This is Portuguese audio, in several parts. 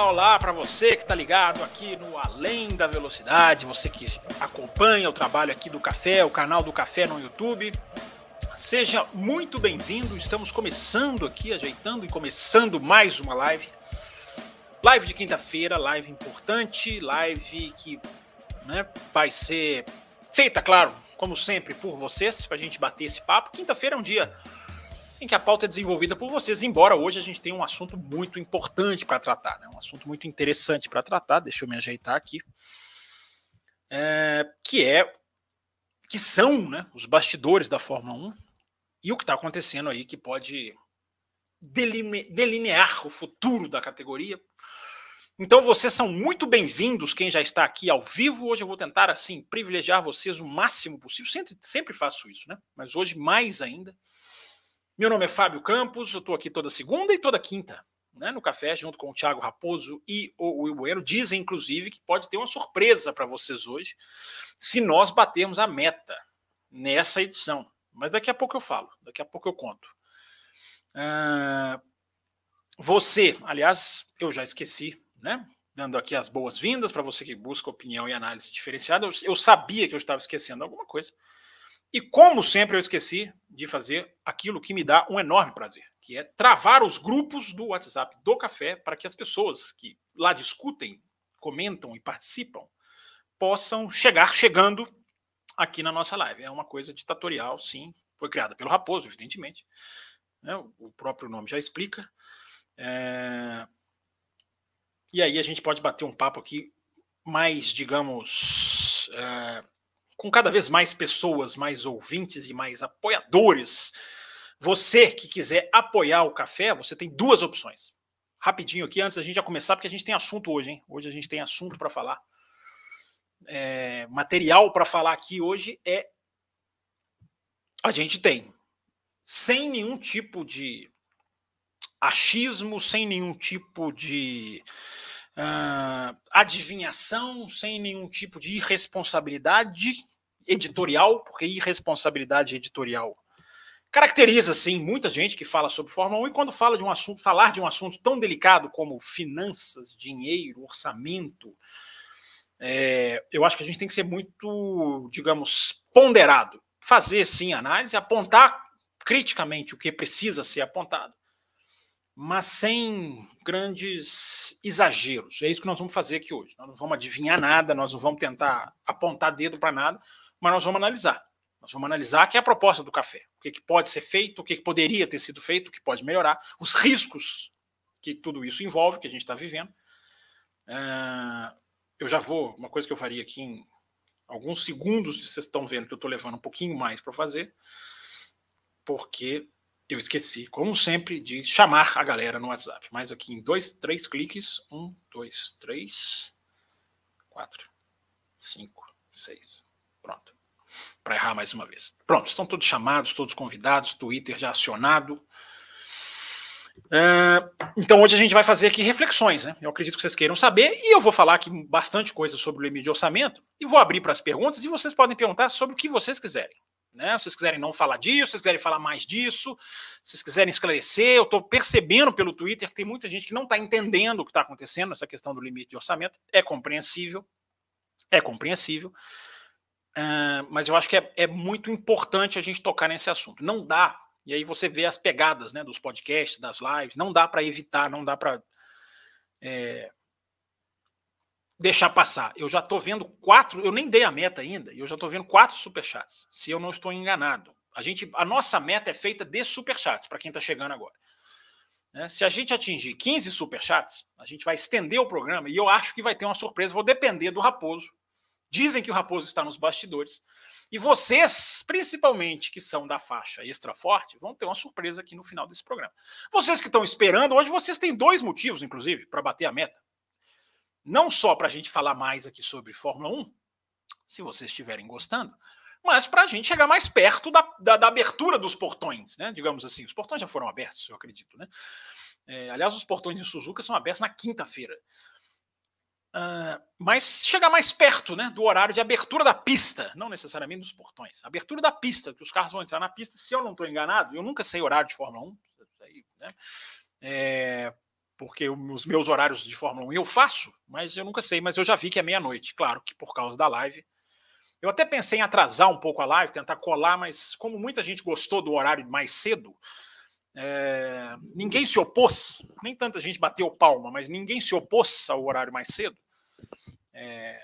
Olá, olá para você que está ligado aqui no Além da Velocidade, você que acompanha o trabalho aqui do Café, o canal do Café no YouTube. Seja muito bem-vindo. Estamos começando aqui, ajeitando e começando mais uma live. Live de quinta-feira, live importante, live que né, vai ser feita, claro, como sempre, por vocês, para a gente bater esse papo. Quinta-feira é um dia em que a pauta é desenvolvida por vocês, embora hoje a gente tenha um assunto muito importante para tratar, né? um assunto muito interessante para tratar. Deixa eu me ajeitar aqui. É, que é que são né, os bastidores da Fórmula 1, e o que está acontecendo aí que pode delinear o futuro da categoria. Então vocês são muito bem-vindos, quem já está aqui ao vivo. Hoje eu vou tentar, assim, privilegiar vocês o máximo possível. Sempre, sempre faço isso, né? Mas hoje mais ainda. Meu nome é Fábio Campos, eu estou aqui toda segunda e toda quinta, né, no café, junto com o Thiago Raposo e o Will Bueno. Dizem, inclusive, que pode ter uma surpresa para vocês hoje, se nós batermos a meta nessa edição. Mas daqui a pouco eu falo, daqui a pouco eu conto. Uh, você, aliás, eu já esqueci, né? Dando aqui as boas-vindas para você que busca opinião e análise diferenciada. Eu, eu sabia que eu estava esquecendo alguma coisa. E como sempre eu esqueci de fazer aquilo que me dá um enorme prazer, que é travar os grupos do WhatsApp do café para que as pessoas que lá discutem, comentam e participam possam chegar chegando aqui na nossa live. É uma coisa ditatorial, sim. Foi criada pelo Raposo, evidentemente. Né? O próprio nome já explica. É... E aí a gente pode bater um papo aqui mais, digamos, é... com cada vez mais pessoas, mais ouvintes e mais apoiadores. Você que quiser apoiar o café, você tem duas opções. Rapidinho aqui, antes da gente já começar, porque a gente tem assunto hoje, hein? Hoje a gente tem assunto para falar é, material para falar aqui hoje é a gente tem, sem nenhum tipo de achismo, sem nenhum tipo de uh, adivinhação, sem nenhum tipo de irresponsabilidade editorial, porque irresponsabilidade editorial caracteriza sim muita gente que fala sobre Fórmula 1 e quando fala de um assunto, falar de um assunto tão delicado como finanças, dinheiro, orçamento, é, eu acho que a gente tem que ser muito, digamos, ponderado. Fazer, sim, análise, apontar criticamente o que precisa ser apontado, mas sem grandes exageros. É isso que nós vamos fazer aqui hoje. Nós não vamos adivinhar nada, nós não vamos tentar apontar dedo para nada, mas nós vamos analisar. Nós vamos analisar que é a proposta do café. O que, que pode ser feito, o que, que poderia ter sido feito, o que pode melhorar, os riscos que tudo isso envolve, que a gente está vivendo. Uh, eu já vou, uma coisa que eu faria aqui em alguns segundos, vocês estão vendo que eu estou levando um pouquinho mais para fazer, porque eu esqueci, como sempre, de chamar a galera no WhatsApp. Mas aqui em dois, três cliques, um, dois, três, quatro, cinco, seis, pronto. Para errar mais uma vez. Pronto, estão todos chamados, todos convidados, Twitter já acionado. É, então hoje a gente vai fazer aqui reflexões, né? Eu acredito que vocês queiram saber e eu vou falar aqui bastante coisa sobre o limite de orçamento e vou abrir para as perguntas e vocês podem perguntar sobre o que vocês quiserem. Né? Se vocês quiserem não falar disso, se vocês quiserem falar mais disso, se vocês quiserem esclarecer, eu estou percebendo pelo Twitter que tem muita gente que não está entendendo o que está acontecendo nessa questão do limite de orçamento. É compreensível, é compreensível, mas eu acho que é, é muito importante a gente tocar nesse assunto. Não dá e aí você vê as pegadas né, dos podcasts, das lives. Não dá para evitar, não dá para é, deixar passar. Eu já estou vendo quatro, eu nem dei a meta ainda, e eu já estou vendo quatro superchats, se eu não estou enganado. A, gente, a nossa meta é feita de superchats, para quem está chegando agora. Né? Se a gente atingir 15 superchats, a gente vai estender o programa e eu acho que vai ter uma surpresa. Vou depender do Raposo. Dizem que o Raposo está nos bastidores. E vocês, principalmente que são da faixa extra forte, vão ter uma surpresa aqui no final desse programa. Vocês que estão esperando, hoje vocês têm dois motivos, inclusive, para bater a meta. Não só para a gente falar mais aqui sobre Fórmula 1, se vocês estiverem gostando, mas para a gente chegar mais perto da, da, da, abertura dos portões, né? Digamos assim, os portões já foram abertos, eu acredito, né? É, aliás, os portões de Suzuka são abertos na quinta-feira. Uh, mas chegar mais perto né, do horário de abertura da pista, não necessariamente dos portões. Abertura da pista, que os carros vão entrar na pista, se eu não estou enganado, eu nunca sei horário de Fórmula 1, né, é, porque os meus horários de Fórmula 1 eu faço, mas eu nunca sei, mas eu já vi que é meia-noite, claro que por causa da live. Eu até pensei em atrasar um pouco a live, tentar colar, mas como muita gente gostou do horário mais cedo, é, ninguém se opôs, nem tanta gente bateu palma, mas ninguém se opôs ao horário mais cedo. É,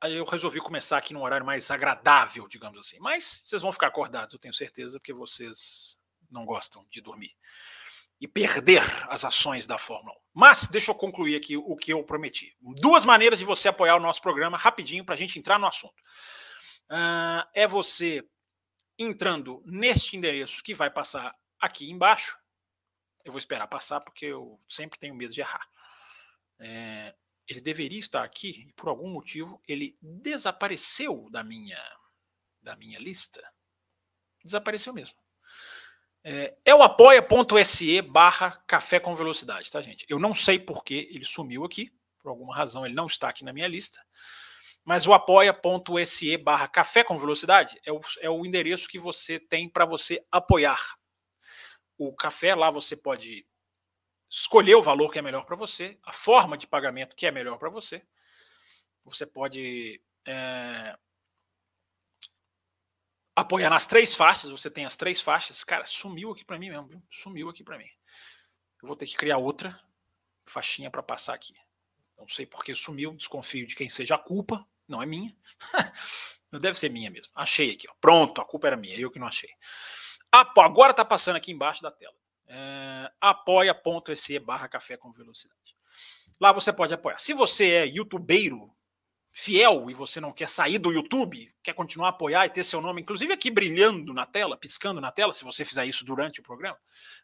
aí eu resolvi começar aqui num horário mais agradável, digamos assim. Mas vocês vão ficar acordados, eu tenho certeza, porque vocês não gostam de dormir e perder as ações da Fórmula 1. Mas deixa eu concluir aqui o que eu prometi. Duas maneiras de você apoiar o nosso programa rapidinho para a gente entrar no assunto. Uh, é você entrando neste endereço que vai passar aqui embaixo. Eu vou esperar passar porque eu sempre tenho medo de errar. É, ele deveria estar aqui e por algum motivo ele desapareceu da minha da minha lista. Desapareceu mesmo. É, é o apoia.se barra café com velocidade, tá, gente? Eu não sei por que ele sumiu aqui, por alguma razão ele não está aqui na minha lista. Mas o apoia.se barra café com velocidade é o, é o endereço que você tem para você apoiar o café. Lá você pode escolher o valor que é melhor para você, a forma de pagamento que é melhor para você. Você pode é, apoiar nas três faixas. Você tem as três faixas. Cara, sumiu aqui para mim mesmo, viu? Sumiu aqui para mim. Eu vou ter que criar outra faixinha para passar aqui. Não sei por que sumiu, desconfio de quem seja a culpa. Não é minha. não deve ser minha mesmo. Achei aqui. Ó. Pronto, a culpa era minha, eu que não achei. Apo, agora está passando aqui embaixo da tela. É, apoia.se barra café com velocidade. Lá você pode apoiar. Se você é youtubeiro fiel e você não quer sair do YouTube, quer continuar a apoiar e ter seu nome, inclusive aqui brilhando na tela, piscando na tela, se você fizer isso durante o programa,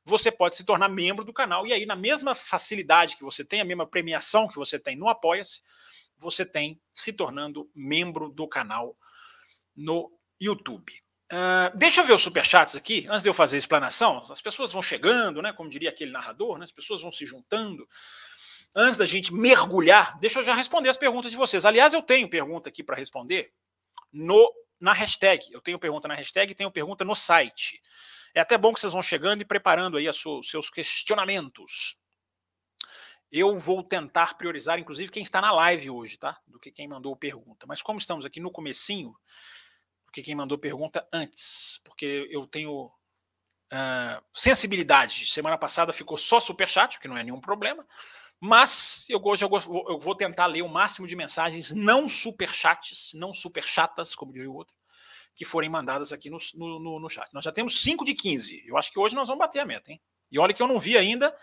você pode se tornar membro do canal. E aí, na mesma facilidade que você tem, a mesma premiação que você tem no Apoia-se, você tem se tornando membro do canal no YouTube. Uh, deixa eu ver os superchats aqui, antes de eu fazer a explanação. As pessoas vão chegando, né? Como diria aquele narrador, né, as pessoas vão se juntando. Antes da gente mergulhar, deixa eu já responder as perguntas de vocês. Aliás, eu tenho pergunta aqui para responder no na hashtag. Eu tenho pergunta na hashtag e tenho pergunta no site. É até bom que vocês vão chegando e preparando aí os seus questionamentos eu vou tentar priorizar, inclusive, quem está na live hoje, tá? Do que quem mandou pergunta. Mas como estamos aqui no comecinho, do que quem mandou pergunta antes, porque eu tenho uh, sensibilidade. Semana passada ficou só superchat, que não é nenhum problema. Mas eu, hoje eu, eu vou tentar ler o máximo de mensagens não superchats, não superchatas, como diria o outro, que forem mandadas aqui no, no, no, chat. Nós já temos 5 de 15. Eu acho que hoje nós vamos bater a meta, hein? E olha que eu não vi ainda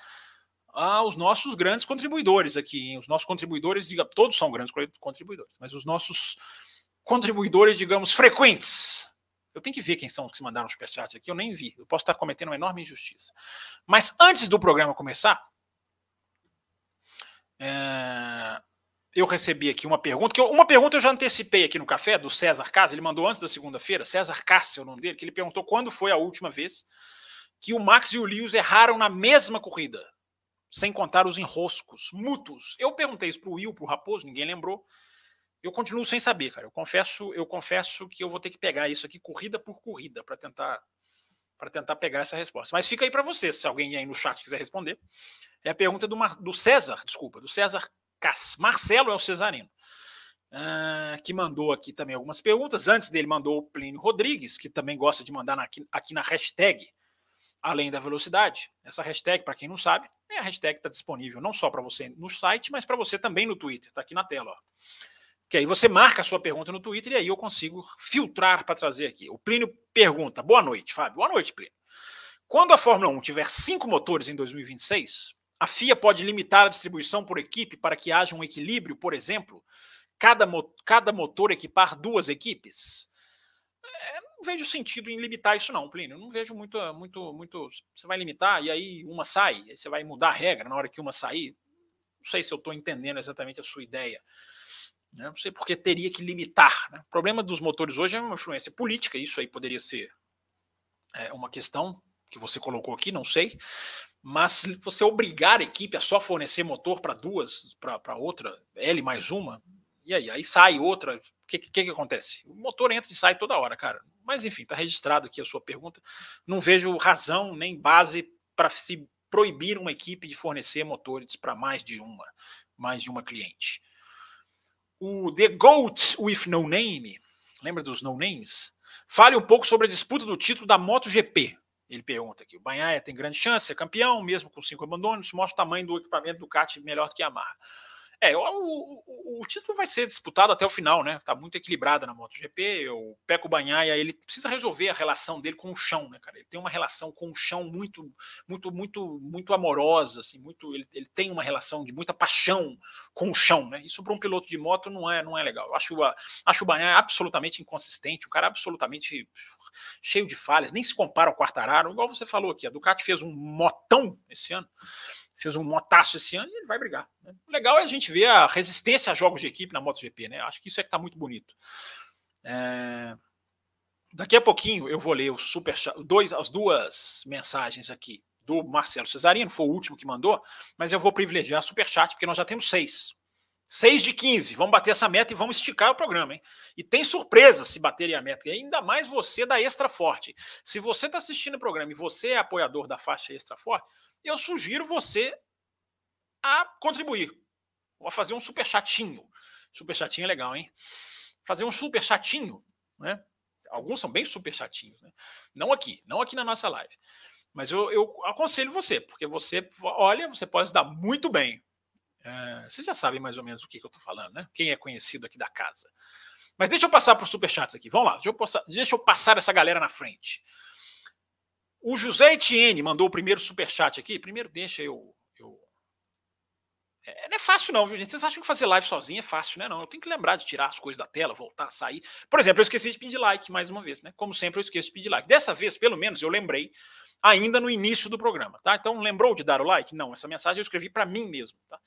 aos nossos grandes contribuidores aqui. Os nossos contribuidores, diga, todos são grandes contribuidores, mas os nossos contribuidores, digamos, frequentes. Eu tenho que ver quem são os que mandaram superchats aqui, eu nem vi. Eu posso estar cometendo uma enorme injustiça. Mas antes do programa começar, é, eu recebi aqui uma pergunta, que eu, uma pergunta eu já antecipei aqui no café, do César Casa, ele mandou antes da segunda-feira, César Cássio é o nome dele, que ele perguntou quando foi a última vez que o Max e o Lewis erraram na mesma corrida sem contar os enroscos mútuos. Eu perguntei isso para o Will, para o Raposo, ninguém lembrou. Eu continuo sem saber, cara. Eu confesso, eu confesso que eu vou ter que pegar isso aqui corrida por corrida para tentar para tentar pegar essa resposta. Mas fica aí para você, se alguém aí no chat quiser responder. É a pergunta do, Mar, do César, desculpa, do César Cass. Marcelo é o Cesarino. Uh, que mandou aqui também algumas perguntas. Antes dele mandou o Plínio Rodrigues, que também gosta de mandar na, aqui, aqui na hashtag além da velocidade. Essa hashtag, para quem não sabe, a hashtag está disponível não só para você no site, mas para você também no Twitter. Está aqui na tela. Ó. Que aí você marca a sua pergunta no Twitter e aí eu consigo filtrar para trazer aqui. O Plínio pergunta: Boa noite, Fábio. Boa noite, Plínio. Quando a Fórmula 1 tiver cinco motores em 2026, a FIA pode limitar a distribuição por equipe para que haja um equilíbrio, por exemplo, cada, mo cada motor equipar duas equipes? Não vejo sentido em limitar isso, não, Plínio. Não vejo muito, muito, muito. Você vai limitar e aí uma sai, aí você vai mudar a regra na hora que uma sair. Não sei se eu estou entendendo exatamente a sua ideia. Né? Não sei porque teria que limitar. Né? O problema dos motores hoje é uma influência política, isso aí poderia ser é, uma questão que você colocou aqui, não sei. Mas você obrigar a equipe a só fornecer motor para duas, para outra, L mais uma, e aí? Aí sai outra. O que, que, que acontece? O motor entra e sai toda hora, cara. Mas enfim, está registrado aqui a sua pergunta. Não vejo razão nem base para se proibir uma equipe de fornecer motores para mais de uma, mais de uma cliente. O The Goat with No Name, lembra dos No Names? Fale um pouco sobre a disputa do título da MotoGP. Ele pergunta aqui. O Banhaia tem grande chance, é campeão, mesmo com cinco abandonos, mostra o tamanho do equipamento do kart melhor do que a Yamaha. É, o, o, o, título vai ser disputado até o final, né? Tá muito equilibrada na MotoGP. O Peco Banhaia, ele precisa resolver a relação dele com o chão, né, cara? Ele tem uma relação com o chão muito, muito, muito, muito amorosa, assim, muito. Ele, ele tem uma relação de muita paixão com o chão, né? Isso para um piloto de moto não é, não é legal. Eu acho, a, acho o Banhaia absolutamente inconsistente, o cara absolutamente cheio de falhas, nem se compara ao Quartararo, igual você falou aqui. A Ducati fez um motão esse ano fez um motaço esse ano e ele vai brigar. Né? O legal é a gente ver a resistência a jogos de equipe na MotoGP, né? Acho que isso é que está muito bonito. É... Daqui a pouquinho eu vou ler o super dois, as duas mensagens aqui do Marcelo Cesarino, foi o último que mandou, mas eu vou privilegiar super chat porque nós já temos seis. Seis de 15. Vamos bater essa meta e vamos esticar o programa, hein? E tem surpresa se baterem a meta. E ainda mais você da Extra Forte. Se você está assistindo o programa e você é apoiador da faixa Extra Forte, eu sugiro você a contribuir. Vou fazer um super chatinho. Super chatinho é legal, hein? Fazer um super chatinho, né? Alguns são bem super chatinhos, né? Não aqui, não aqui na nossa live. Mas eu, eu aconselho você, porque você, olha, você pode dar muito bem. É, você já sabe mais ou menos o que, que eu estou falando, né? Quem é conhecido aqui da casa. Mas deixa eu passar para os superchats aqui. Vamos lá, deixa eu, passar, deixa eu passar essa galera na frente. O José Etienne mandou o primeiro superchat aqui. Primeiro, deixa eu. eu... É, não é fácil, não, viu, gente? Vocês acham que fazer live sozinho é fácil, né? Não, eu tenho que lembrar de tirar as coisas da tela, voltar, sair. Por exemplo, eu esqueci de pedir like mais uma vez, né? Como sempre, eu esqueço de pedir like. Dessa vez, pelo menos, eu lembrei ainda no início do programa, tá? Então, lembrou de dar o like? Não, essa mensagem eu escrevi para mim mesmo, tá?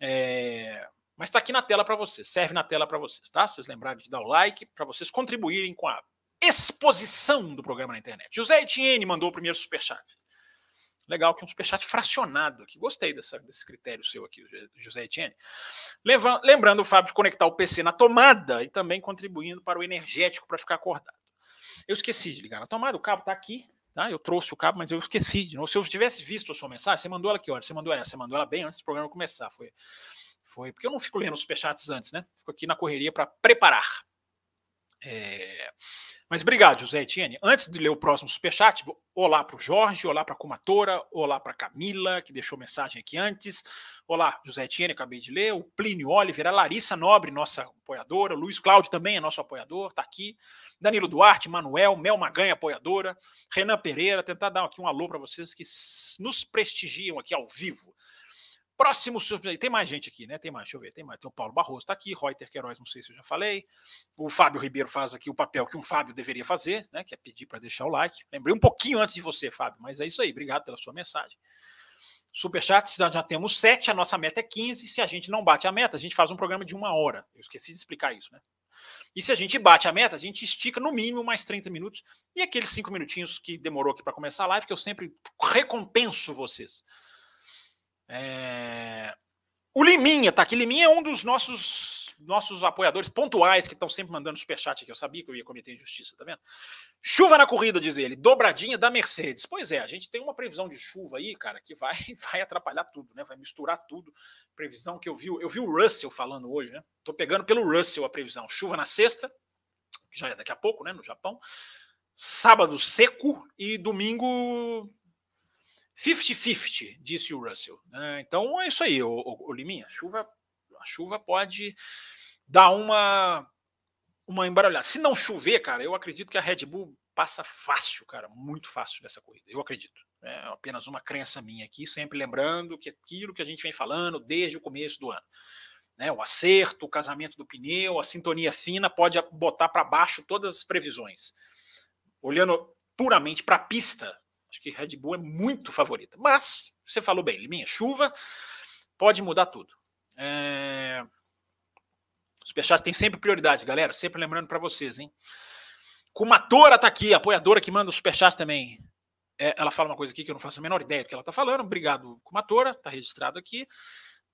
É... Mas está aqui na tela para vocês, serve na tela para vocês, tá? Vocês lembrarem de dar o like, para vocês contribuírem com a exposição do programa na internet. José Etienne mandou o primeiro superchat. Legal que um superchat fracionado aqui. Gostei dessa, desse critério seu aqui, José Etienne. Lembrando o Fábio de conectar o PC na tomada e também contribuindo para o energético para ficar acordado. Eu esqueci de ligar na tomada, o cabo está aqui. Tá? Eu trouxe o cabo, mas eu esqueci de novo. Se eu tivesse visto a sua mensagem, você mandou ela que hora? Você mandou ela, você mandou ela bem antes do programa começar. Foi, foi porque eu não fico lendo os superchats antes, né? Fico aqui na correria para preparar. É... Mas obrigado, José Etienne. Antes de ler o próximo superchat, olá para o Jorge, olá para a Kumatora, olá para a Camila, que deixou mensagem aqui antes. Olá, José Etienne, acabei de ler. O Plínio Oliver, a Larissa Nobre, nossa apoiadora. O Luiz Cláudio também é nosso apoiador, está aqui. Danilo Duarte, Manuel, Mel Maganha, apoiadora. Renan Pereira, tentar dar aqui um alô para vocês que nos prestigiam aqui ao vivo. Próximo tem mais gente aqui, né? Tem mais, deixa eu ver, tem mais. Tem o Paulo Barroso está aqui, Reuter Queiroz, não sei se eu já falei. O Fábio Ribeiro faz aqui o papel que um Fábio deveria fazer, né? Que é pedir para deixar o like. Lembrei um pouquinho antes de você, Fábio, mas é isso aí. Obrigado pela sua mensagem. Superchat, já, temos sete, a nossa meta é 15. Se a gente não bate a meta, a gente faz um programa de uma hora. Eu esqueci de explicar isso, né? E se a gente bate a meta, a gente estica no mínimo mais 30 minutos. E aqueles cinco minutinhos que demorou aqui para começar a live, que eu sempre recompenso vocês. É... O Liminha tá aqui. Liminha é um dos nossos nossos apoiadores pontuais que estão sempre mandando superchat aqui. Eu sabia que eu ia cometer injustiça, tá vendo? Chuva na corrida, diz ele. Dobradinha da Mercedes. Pois é, a gente tem uma previsão de chuva aí, cara, que vai, vai atrapalhar tudo, né? Vai misturar tudo. Previsão que eu vi, eu vi o Russell falando hoje, né? Tô pegando pelo Russell a previsão. Chuva na sexta, que já é daqui a pouco, né? No Japão. Sábado seco e domingo 50-50, disse o Russell. Né? Então é isso aí, o, o, o Liminha. A chuva, a chuva pode dar uma, uma embaralhada. Se não chover, cara, eu acredito que a Red Bull passa fácil, cara, muito fácil nessa corrida. Eu acredito. É apenas uma crença minha aqui, sempre lembrando que aquilo que a gente vem falando desde o começo do ano. Né, o acerto, o casamento do pneu, a sintonia fina pode botar para baixo todas as previsões. Olhando puramente para a pista, Acho que Red Bull é muito favorita. Mas, você falou bem, Liminha, chuva pode mudar tudo. É... Superchat tem sempre prioridade, galera. Sempre lembrando para vocês, hein? Kumatora tá aqui, apoiadora que manda o superchat também. É, ela fala uma coisa aqui que eu não faço a menor ideia do que ela tá falando. Obrigado, Kumatora, tá registrado aqui.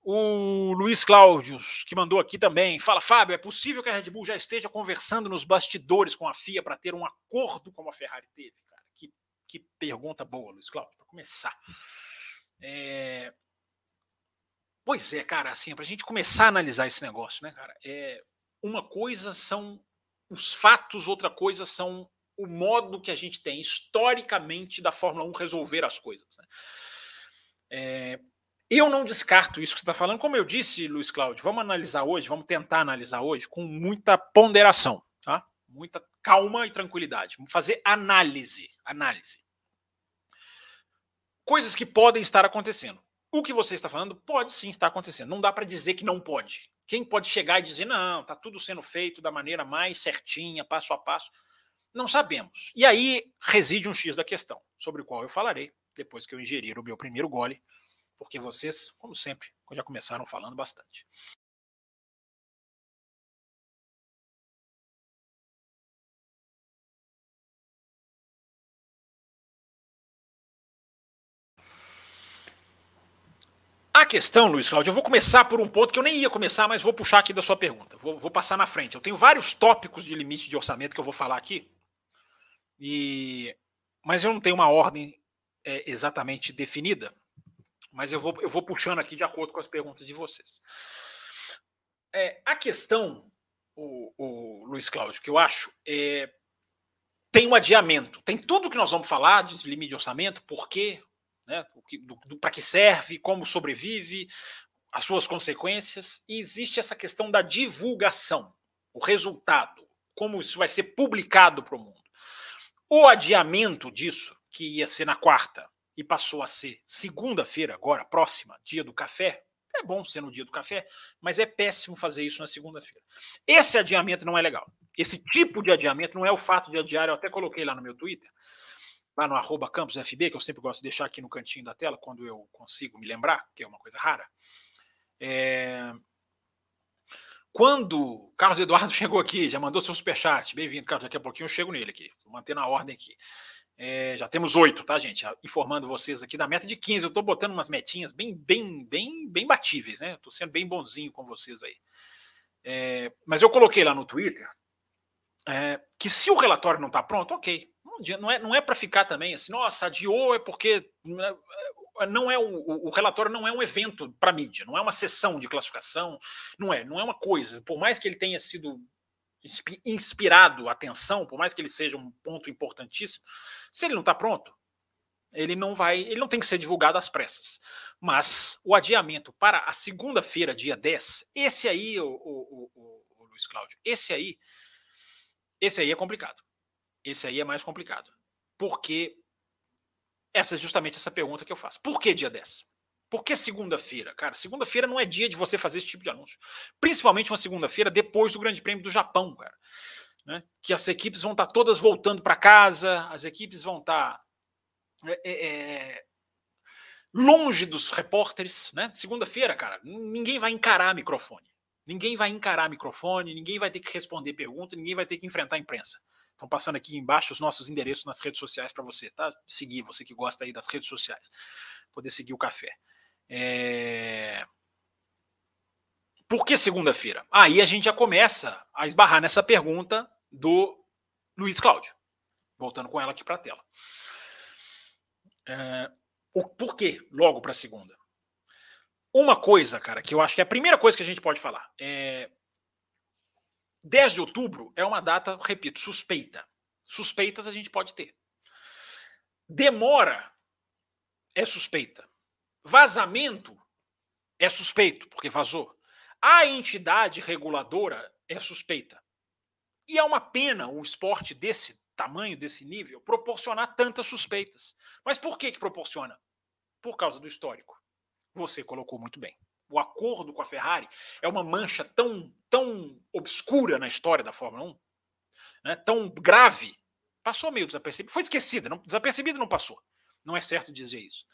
O Luiz Cláudio, que mandou aqui também, fala: Fábio, é possível que a Red Bull já esteja conversando nos bastidores com a FIA para ter um acordo como a Ferrari teve? Que, pergunta boa, Luiz Cláudio, para começar. É, Pois é, cara, assim, para a gente começar a analisar esse negócio, né, cara? É, uma coisa são os fatos, outra coisa são o modo que a gente tem historicamente da Fórmula 1 resolver as coisas. Né? É, eu não descarto isso que você está falando, como eu disse, Luiz Cláudio, vamos analisar hoje, vamos tentar analisar hoje com muita ponderação, tá? Muita calma e tranquilidade. Vamos fazer análise, análise. Coisas que podem estar acontecendo. O que você está falando pode sim estar acontecendo. Não dá para dizer que não pode. Quem pode chegar e dizer, não, está tudo sendo feito da maneira mais certinha, passo a passo? Não sabemos. E aí reside um X da questão, sobre o qual eu falarei depois que eu ingerir o meu primeiro gole, porque vocês, como sempre, já começaram falando bastante. A questão, Luiz Cláudio, eu vou começar por um ponto que eu nem ia começar, mas vou puxar aqui da sua pergunta. Vou, vou passar na frente. Eu tenho vários tópicos de limite de orçamento que eu vou falar aqui, e mas eu não tenho uma ordem é, exatamente definida. Mas eu vou, eu vou puxando aqui de acordo com as perguntas de vocês. É, a questão, o, o Luiz Cláudio, que eu acho, é, tem um adiamento. Tem tudo que nós vamos falar de limite de orçamento, porque né? para que serve, como sobrevive, as suas consequências, e existe essa questão da divulgação, o resultado, como isso vai ser publicado para o mundo. O adiamento disso, que ia ser na quarta e passou a ser segunda-feira, agora, próxima, dia do café, é bom ser no dia do café, mas é péssimo fazer isso na segunda-feira. Esse adiamento não é legal. Esse tipo de adiamento não é o fato de adiar, eu até coloquei lá no meu Twitter, lá no arroba campusfb, que eu sempre gosto de deixar aqui no cantinho da tela, quando eu consigo me lembrar, que é uma coisa rara. É... Quando Carlos Eduardo chegou aqui, já mandou seu superchat, bem-vindo, Carlos, daqui a pouquinho eu chego nele aqui, vou manter na ordem aqui. É, já temos oito, tá, gente? Informando vocês aqui da meta de 15. Eu estou botando umas metinhas bem, bem, bem, bem batíveis, né? Estou sendo bem bonzinho com vocês aí. É, mas eu coloquei lá no Twitter é, que se o relatório não está pronto, ok, não é, não é para ficar também assim, nossa, adiou é porque né, é, não é o, o relatório não é um evento para mídia, não é uma sessão de classificação, não é, não é uma coisa. Por mais que ele tenha sido inspirado atenção, por mais que ele seja um ponto importantíssimo, se ele não está pronto, ele não vai, ele não tem que ser divulgado às pressas. Mas o adiamento para a segunda-feira, dia 10, esse aí, o, o, o, o Luiz Cláudio, esse aí, esse aí é complicado. Esse aí é mais complicado. Porque essa é justamente essa pergunta que eu faço. Por que dia 10? Por que segunda-feira? Cara, segunda-feira não é dia de você fazer esse tipo de anúncio. Principalmente uma segunda-feira depois do Grande Prêmio do Japão, cara. Né? Que as equipes vão estar todas voltando para casa, as equipes vão estar é, é, é, longe dos repórteres. Né? Segunda-feira, cara, ninguém vai encarar microfone. Ninguém vai encarar microfone, ninguém vai ter que responder pergunta, ninguém vai ter que enfrentar a imprensa. Estão passando aqui embaixo os nossos endereços nas redes sociais para você, tá? Seguir, você que gosta aí das redes sociais. Poder seguir o café. É... Por que segunda-feira? Aí a gente já começa a esbarrar nessa pergunta do Luiz Cláudio. Voltando com ela aqui para a tela. É... Por que logo para segunda? Uma coisa, cara, que eu acho que é a primeira coisa que a gente pode falar é 10 de outubro é uma data, repito, suspeita. Suspeitas a gente pode ter. Demora é suspeita. Vazamento é suspeito, porque vazou. A entidade reguladora é suspeita. E é uma pena o esporte desse tamanho, desse nível, proporcionar tantas suspeitas. Mas por que, que proporciona? Por causa do histórico. Você colocou muito bem o acordo com a Ferrari é uma mancha tão, tão obscura na história da Fórmula 1, né, tão grave, passou meio desapercebida. Foi esquecida, não, desapercebida não passou. Não é certo dizer isso.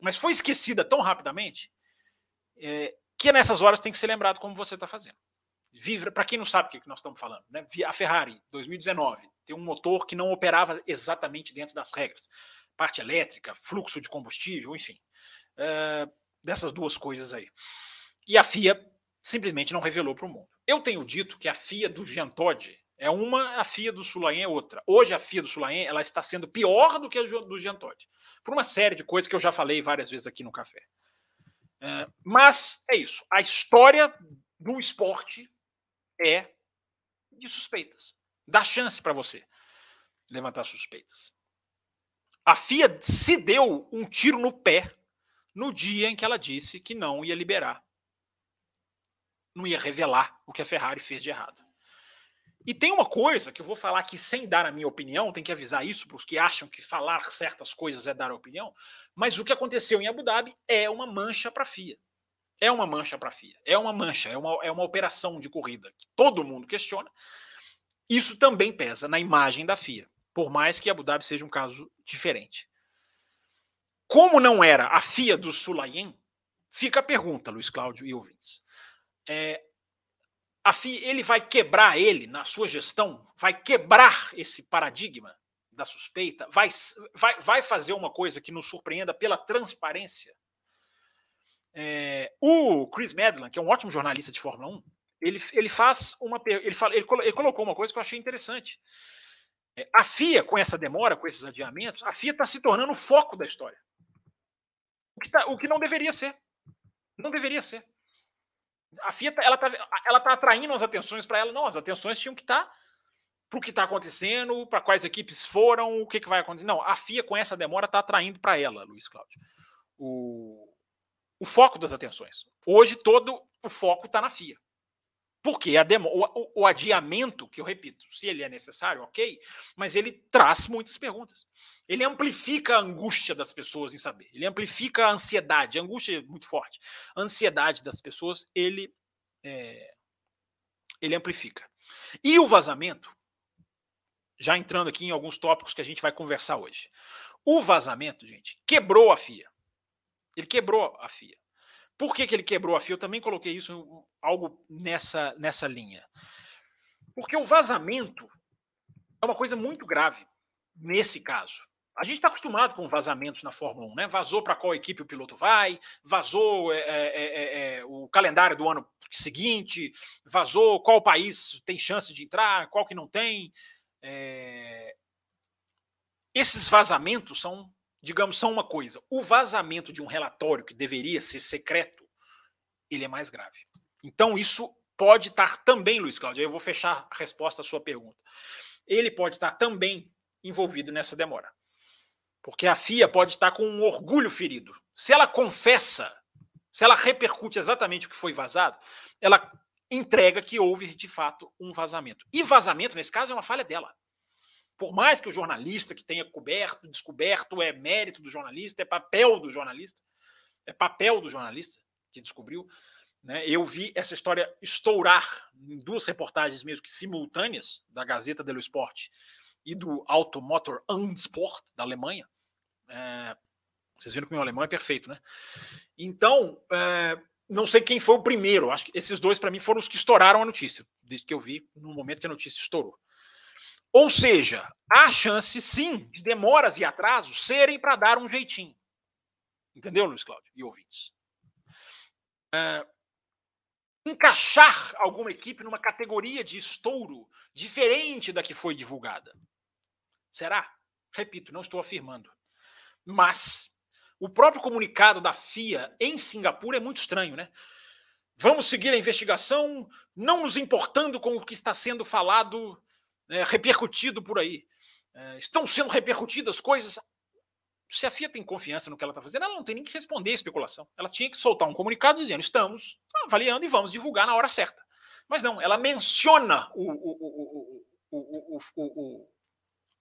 Mas foi esquecida tão rapidamente é, que nessas horas tem que ser lembrado como você está fazendo. Para quem não sabe o que nós estamos falando, né? a Ferrari 2019 tem um motor que não operava exatamente dentro das regras. Parte elétrica, fluxo de combustível, enfim. Dessas duas coisas aí. E a FIA simplesmente não revelou para o mundo. Eu tenho dito que a FIA do Jean Todt é uma, a FIA do Sulayen é outra. Hoje a FIA do Sulayen ela está sendo pior do que a do Jean Todt, por uma série de coisas que eu já falei várias vezes aqui no café. É, mas é isso. A história do esporte é de suspeitas. Dá chance para você levantar suspeitas. A FIA se deu um tiro no pé no dia em que ela disse que não ia liberar, não ia revelar o que a Ferrari fez de errado. E tem uma coisa que eu vou falar aqui sem dar a minha opinião, tem que avisar isso para os que acham que falar certas coisas é dar a opinião, mas o que aconteceu em Abu Dhabi é uma mancha para a FIA. É uma mancha para a FIA. É uma mancha, é uma, é uma operação de corrida que todo mundo questiona. Isso também pesa na imagem da FIA, por mais que Abu Dhabi seja um caso diferente. Como não era a FIA do Sulayen, fica a pergunta, Luiz Cláudio e ouvintes. É, a FIA, ele vai quebrar ele na sua gestão, vai quebrar esse paradigma da suspeita, vai, vai, vai fazer uma coisa que nos surpreenda pela transparência. É, o Chris Medland, que é um ótimo jornalista de Fórmula 1, ele, ele faz uma ele, fala, ele, ele colocou uma coisa que eu achei interessante. É, a FIA, com essa demora, com esses adiamentos, a FIA está se tornando o foco da história. Que, tá, o que não deveria ser. Não deveria ser a FIA ela tá, ela tá atraindo as atenções para ela. Não, as atenções tinham que estar tá para o que está acontecendo, para quais equipes foram, o que, que vai acontecer. Não, a FIA com essa demora está atraindo para ela, Luiz Cláudio, o, o foco das atenções. Hoje todo o foco está na FIA. Porque a demo, o, o, adiamento, que eu repito, se ele é necessário, ok, mas ele traz muitas perguntas. Ele amplifica a angústia das pessoas em saber. Ele amplifica a ansiedade. A angústia é muito forte. A ansiedade das pessoas, ele, é, ele amplifica. E o vazamento, já entrando aqui em alguns tópicos que a gente vai conversar hoje. O vazamento, gente, quebrou a FIA. Ele quebrou a FIA. Por que, que ele quebrou a FIA? Eu também coloquei isso algo nessa, nessa linha. Porque o vazamento é uma coisa muito grave nesse caso. A gente está acostumado com vazamentos na Fórmula 1, né? Vazou para qual equipe o piloto vai, vazou é é, é, é, é, o calendário do ano seguinte, vazou qual país tem chance de entrar, qual que não tem. É. Esses vazamentos são, digamos, são uma coisa. O vazamento de um relatório que deveria ser secreto, ele é mais grave. Então, isso pode estar também, Luiz Cláudio, eu vou fechar a resposta à sua pergunta. Ele pode estar também envolvido nessa demora. Porque a FIA pode estar com um orgulho ferido. Se ela confessa, se ela repercute exatamente o que foi vazado, ela entrega que houve de fato um vazamento. E vazamento, nesse caso, é uma falha dela. Por mais que o jornalista que tenha coberto, descoberto, é mérito do jornalista, é papel do jornalista, é papel do jornalista que descobriu. Né? Eu vi essa história estourar em duas reportagens mesmo que simultâneas da Gazeta dello Sport e do Automotor Unsport da Alemanha. É, vocês viram que meu alemão é perfeito, né? Então, é, não sei quem foi o primeiro. Acho que esses dois, para mim, foram os que estouraram a notícia, desde que eu vi no momento que a notícia estourou. Ou seja, há chance, sim, de demoras e atrasos serem para dar um jeitinho. Entendeu, Luiz Cláudio e ouvintes? É, encaixar alguma equipe numa categoria de estouro diferente da que foi divulgada. Será? Repito, não estou afirmando. Mas o próprio comunicado da FIA em Singapura é muito estranho, né? Vamos seguir a investigação, não nos importando com o que está sendo falado, é, repercutido por aí. É, estão sendo repercutidas coisas. Se a FIA tem confiança no que ela está fazendo, ela não tem nem que responder a especulação. Ela tinha que soltar um comunicado dizendo: estamos avaliando e vamos divulgar na hora certa. Mas não, ela menciona o, o, o,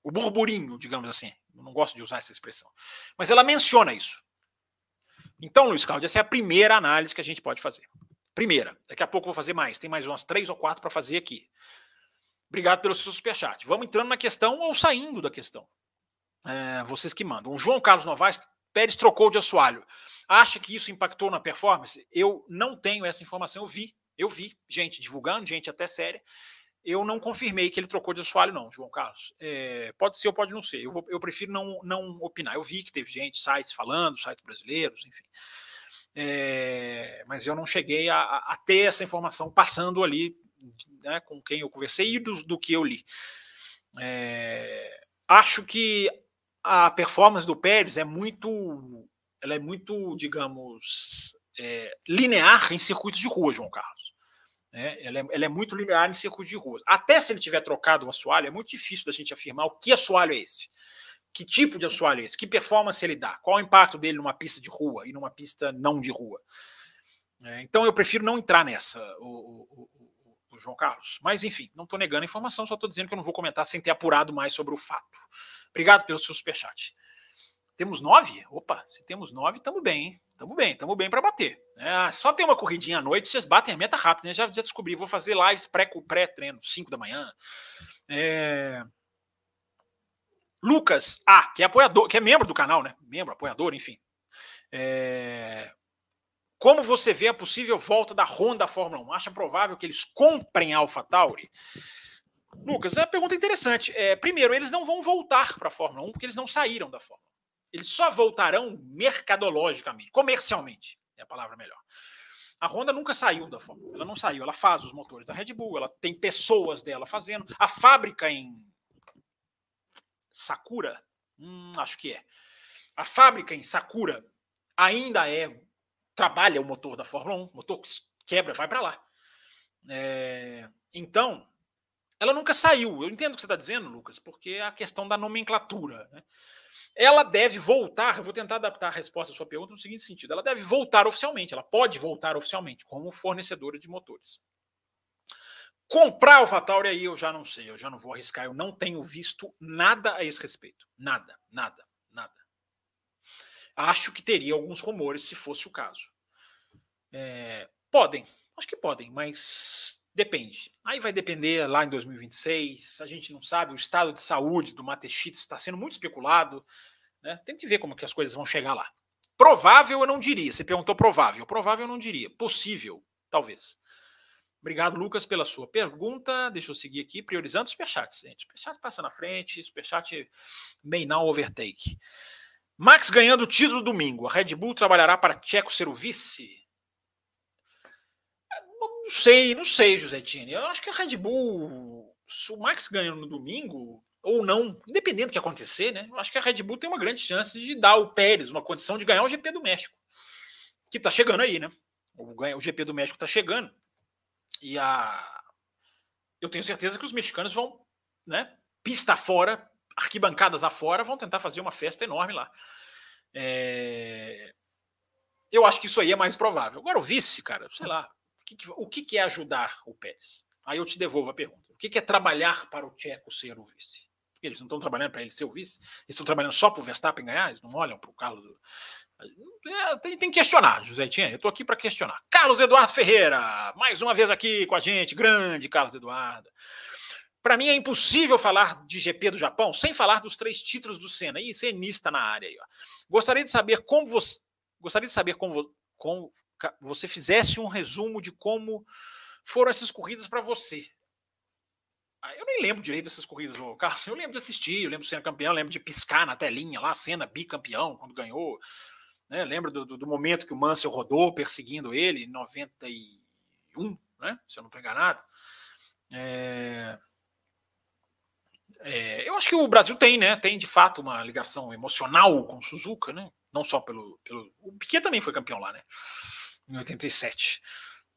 o, burburinho, digamos assim. Eu não gosto de usar essa expressão. Mas ela menciona isso. Então, Luiz Cláudio, essa é a primeira análise que a gente pode fazer. Primeira. Daqui a pouco vou fazer mais. Tem mais umas três ou quatro para fazer aqui. Obrigado pelo seu superchat. Vamos entrando na questão ou saindo da questão. É, vocês que mandam. O João Carlos Novaes Pérez trocou de assoalho. Acha que isso impactou na performance? Eu não tenho essa informação. Eu vi Eu vi gente divulgando, gente até séria. Eu não confirmei que ele trocou de assoalho, não, João Carlos. É, pode ser ou pode não ser. Eu, vou, eu prefiro não, não opinar. Eu vi que teve gente, sites falando, sites brasileiros, enfim. É, mas eu não cheguei a, a, ter essa informação passando ali né, com quem eu conversei e do, do que eu li. É, acho que a performance do Pérez é muito, ela é muito, digamos, é, linear em circuitos de rua, João Carlos. É, ela, é, ela, é, muito linear em circuitos de rua. Até se ele tiver trocado o assoalho, é muito difícil da gente afirmar o que assoalho é esse. Que tipo de assoalho é esse? Que performance ele dá? Qual o impacto dele numa pista de rua e numa pista não de rua? É, então eu prefiro não entrar nessa, o, o, João Carlos. Mas enfim, não estou negando a informação, só estou dizendo que eu não vou comentar sem ter apurado mais sobre o fato. Obrigado pelo seu superchat. Temos nove? Opa, se temos nove, estamos bem, hein? Estamos bem, estamos bem para bater. É, só tem uma corridinha à noite, vocês batem a meta rápido, né? Já, já descobri, vou fazer lives pré-treino, pré 5 da manhã. É... Lucas A, que é apoiador, que é membro do canal, né? Membro, apoiador, enfim. É... Como você vê a possível volta da Honda à Fórmula 1? Acha provável que eles comprem a AlphaTauri? Lucas, é uma pergunta interessante. É, primeiro, eles não vão voltar para a Fórmula 1 porque eles não saíram da Fórmula 1. Eles só voltarão mercadologicamente, comercialmente, é a palavra melhor. A Honda nunca saiu da Fórmula 1. Ela não saiu, ela faz os motores da Red Bull, ela tem pessoas dela fazendo. A fábrica em Sakura, hum, acho que é. A fábrica em Sakura ainda é trabalha o motor da Fórmula 1, motor que quebra, vai para lá. É, então, ela nunca saiu. Eu entendo o que você está dizendo, Lucas, porque é a questão da nomenclatura. Né? Ela deve voltar, eu vou tentar adaptar a resposta à sua pergunta no seguinte sentido: ela deve voltar oficialmente, ela pode voltar oficialmente como fornecedora de motores. Comprar o Fatauri aí eu já não sei, eu já não vou arriscar, eu não tenho visto nada a esse respeito. Nada, nada. Acho que teria alguns rumores se fosse o caso. É, podem, acho que podem, mas Depende. Aí vai depender lá em 2026. A gente não sabe. O estado de saúde do Matechitz está sendo muito especulado. Né? Tem que ver como que as coisas vão chegar lá. Provável eu não diria. Você perguntou provável. Provável eu não diria. Possível, talvez. Obrigado, Lucas, pela sua pergunta. Deixa eu seguir aqui, priorizando os superchats, gente. Superchat passa na frente, superchat may now overtake. Max ganhando o título domingo. A Red Bull trabalhará para Tcheco ser o vice? Não sei, não sei, José Tini. Eu acho que a Red Bull, se o Max ganha no domingo, ou não, independente do que acontecer, né? Eu acho que a Red Bull tem uma grande chance de dar ao Pérez uma condição de ganhar o GP do México. Que tá chegando aí, né? O, o GP do México tá chegando. E a. Eu tenho certeza que os mexicanos vão, né? Pista fora, arquibancadas afora, vão tentar fazer uma festa enorme lá. É... Eu acho que isso aí é mais provável. Agora, o vice, cara, sei lá, que que, o que, é ajudar o Pérez? Aí eu te devolvo a pergunta. O que, é trabalhar para o Tcheco ser o vice? Eles não estão trabalhando para ele ser o vice? Eles estão trabalhando só para o Verstappen ganhar? Eles não olham para o Carlos. É, tem, tem, que questionar, José Etienne. Eu estou aqui para questionar. Carlos Eduardo Ferreira, mais uma vez aqui com a gente. Grande Carlos Eduardo. Para mim é impossível falar de GP do Japão sem falar dos três títulos do Senna. Ih, cenista na área aí. Ó. Gostaria de saber como você. Gostaria de saber como, como você fizesse um resumo de como foram essas corridas para você. Ah, eu nem lembro direito dessas corridas, Carlos. Eu lembro de assistir, eu lembro de ser campeão, lembro de piscar na telinha lá, cena bicampeão, quando ganhou. Né? Lembro do, do, momento que o Mansell rodou perseguindo ele, em 91, né? se eu não estou enganado. É... É, eu acho que o Brasil tem, né? Tem de fato uma ligação emocional com Suzuka, né? Não só pelo. pelo... O Piquet também foi campeão lá, né? em 87.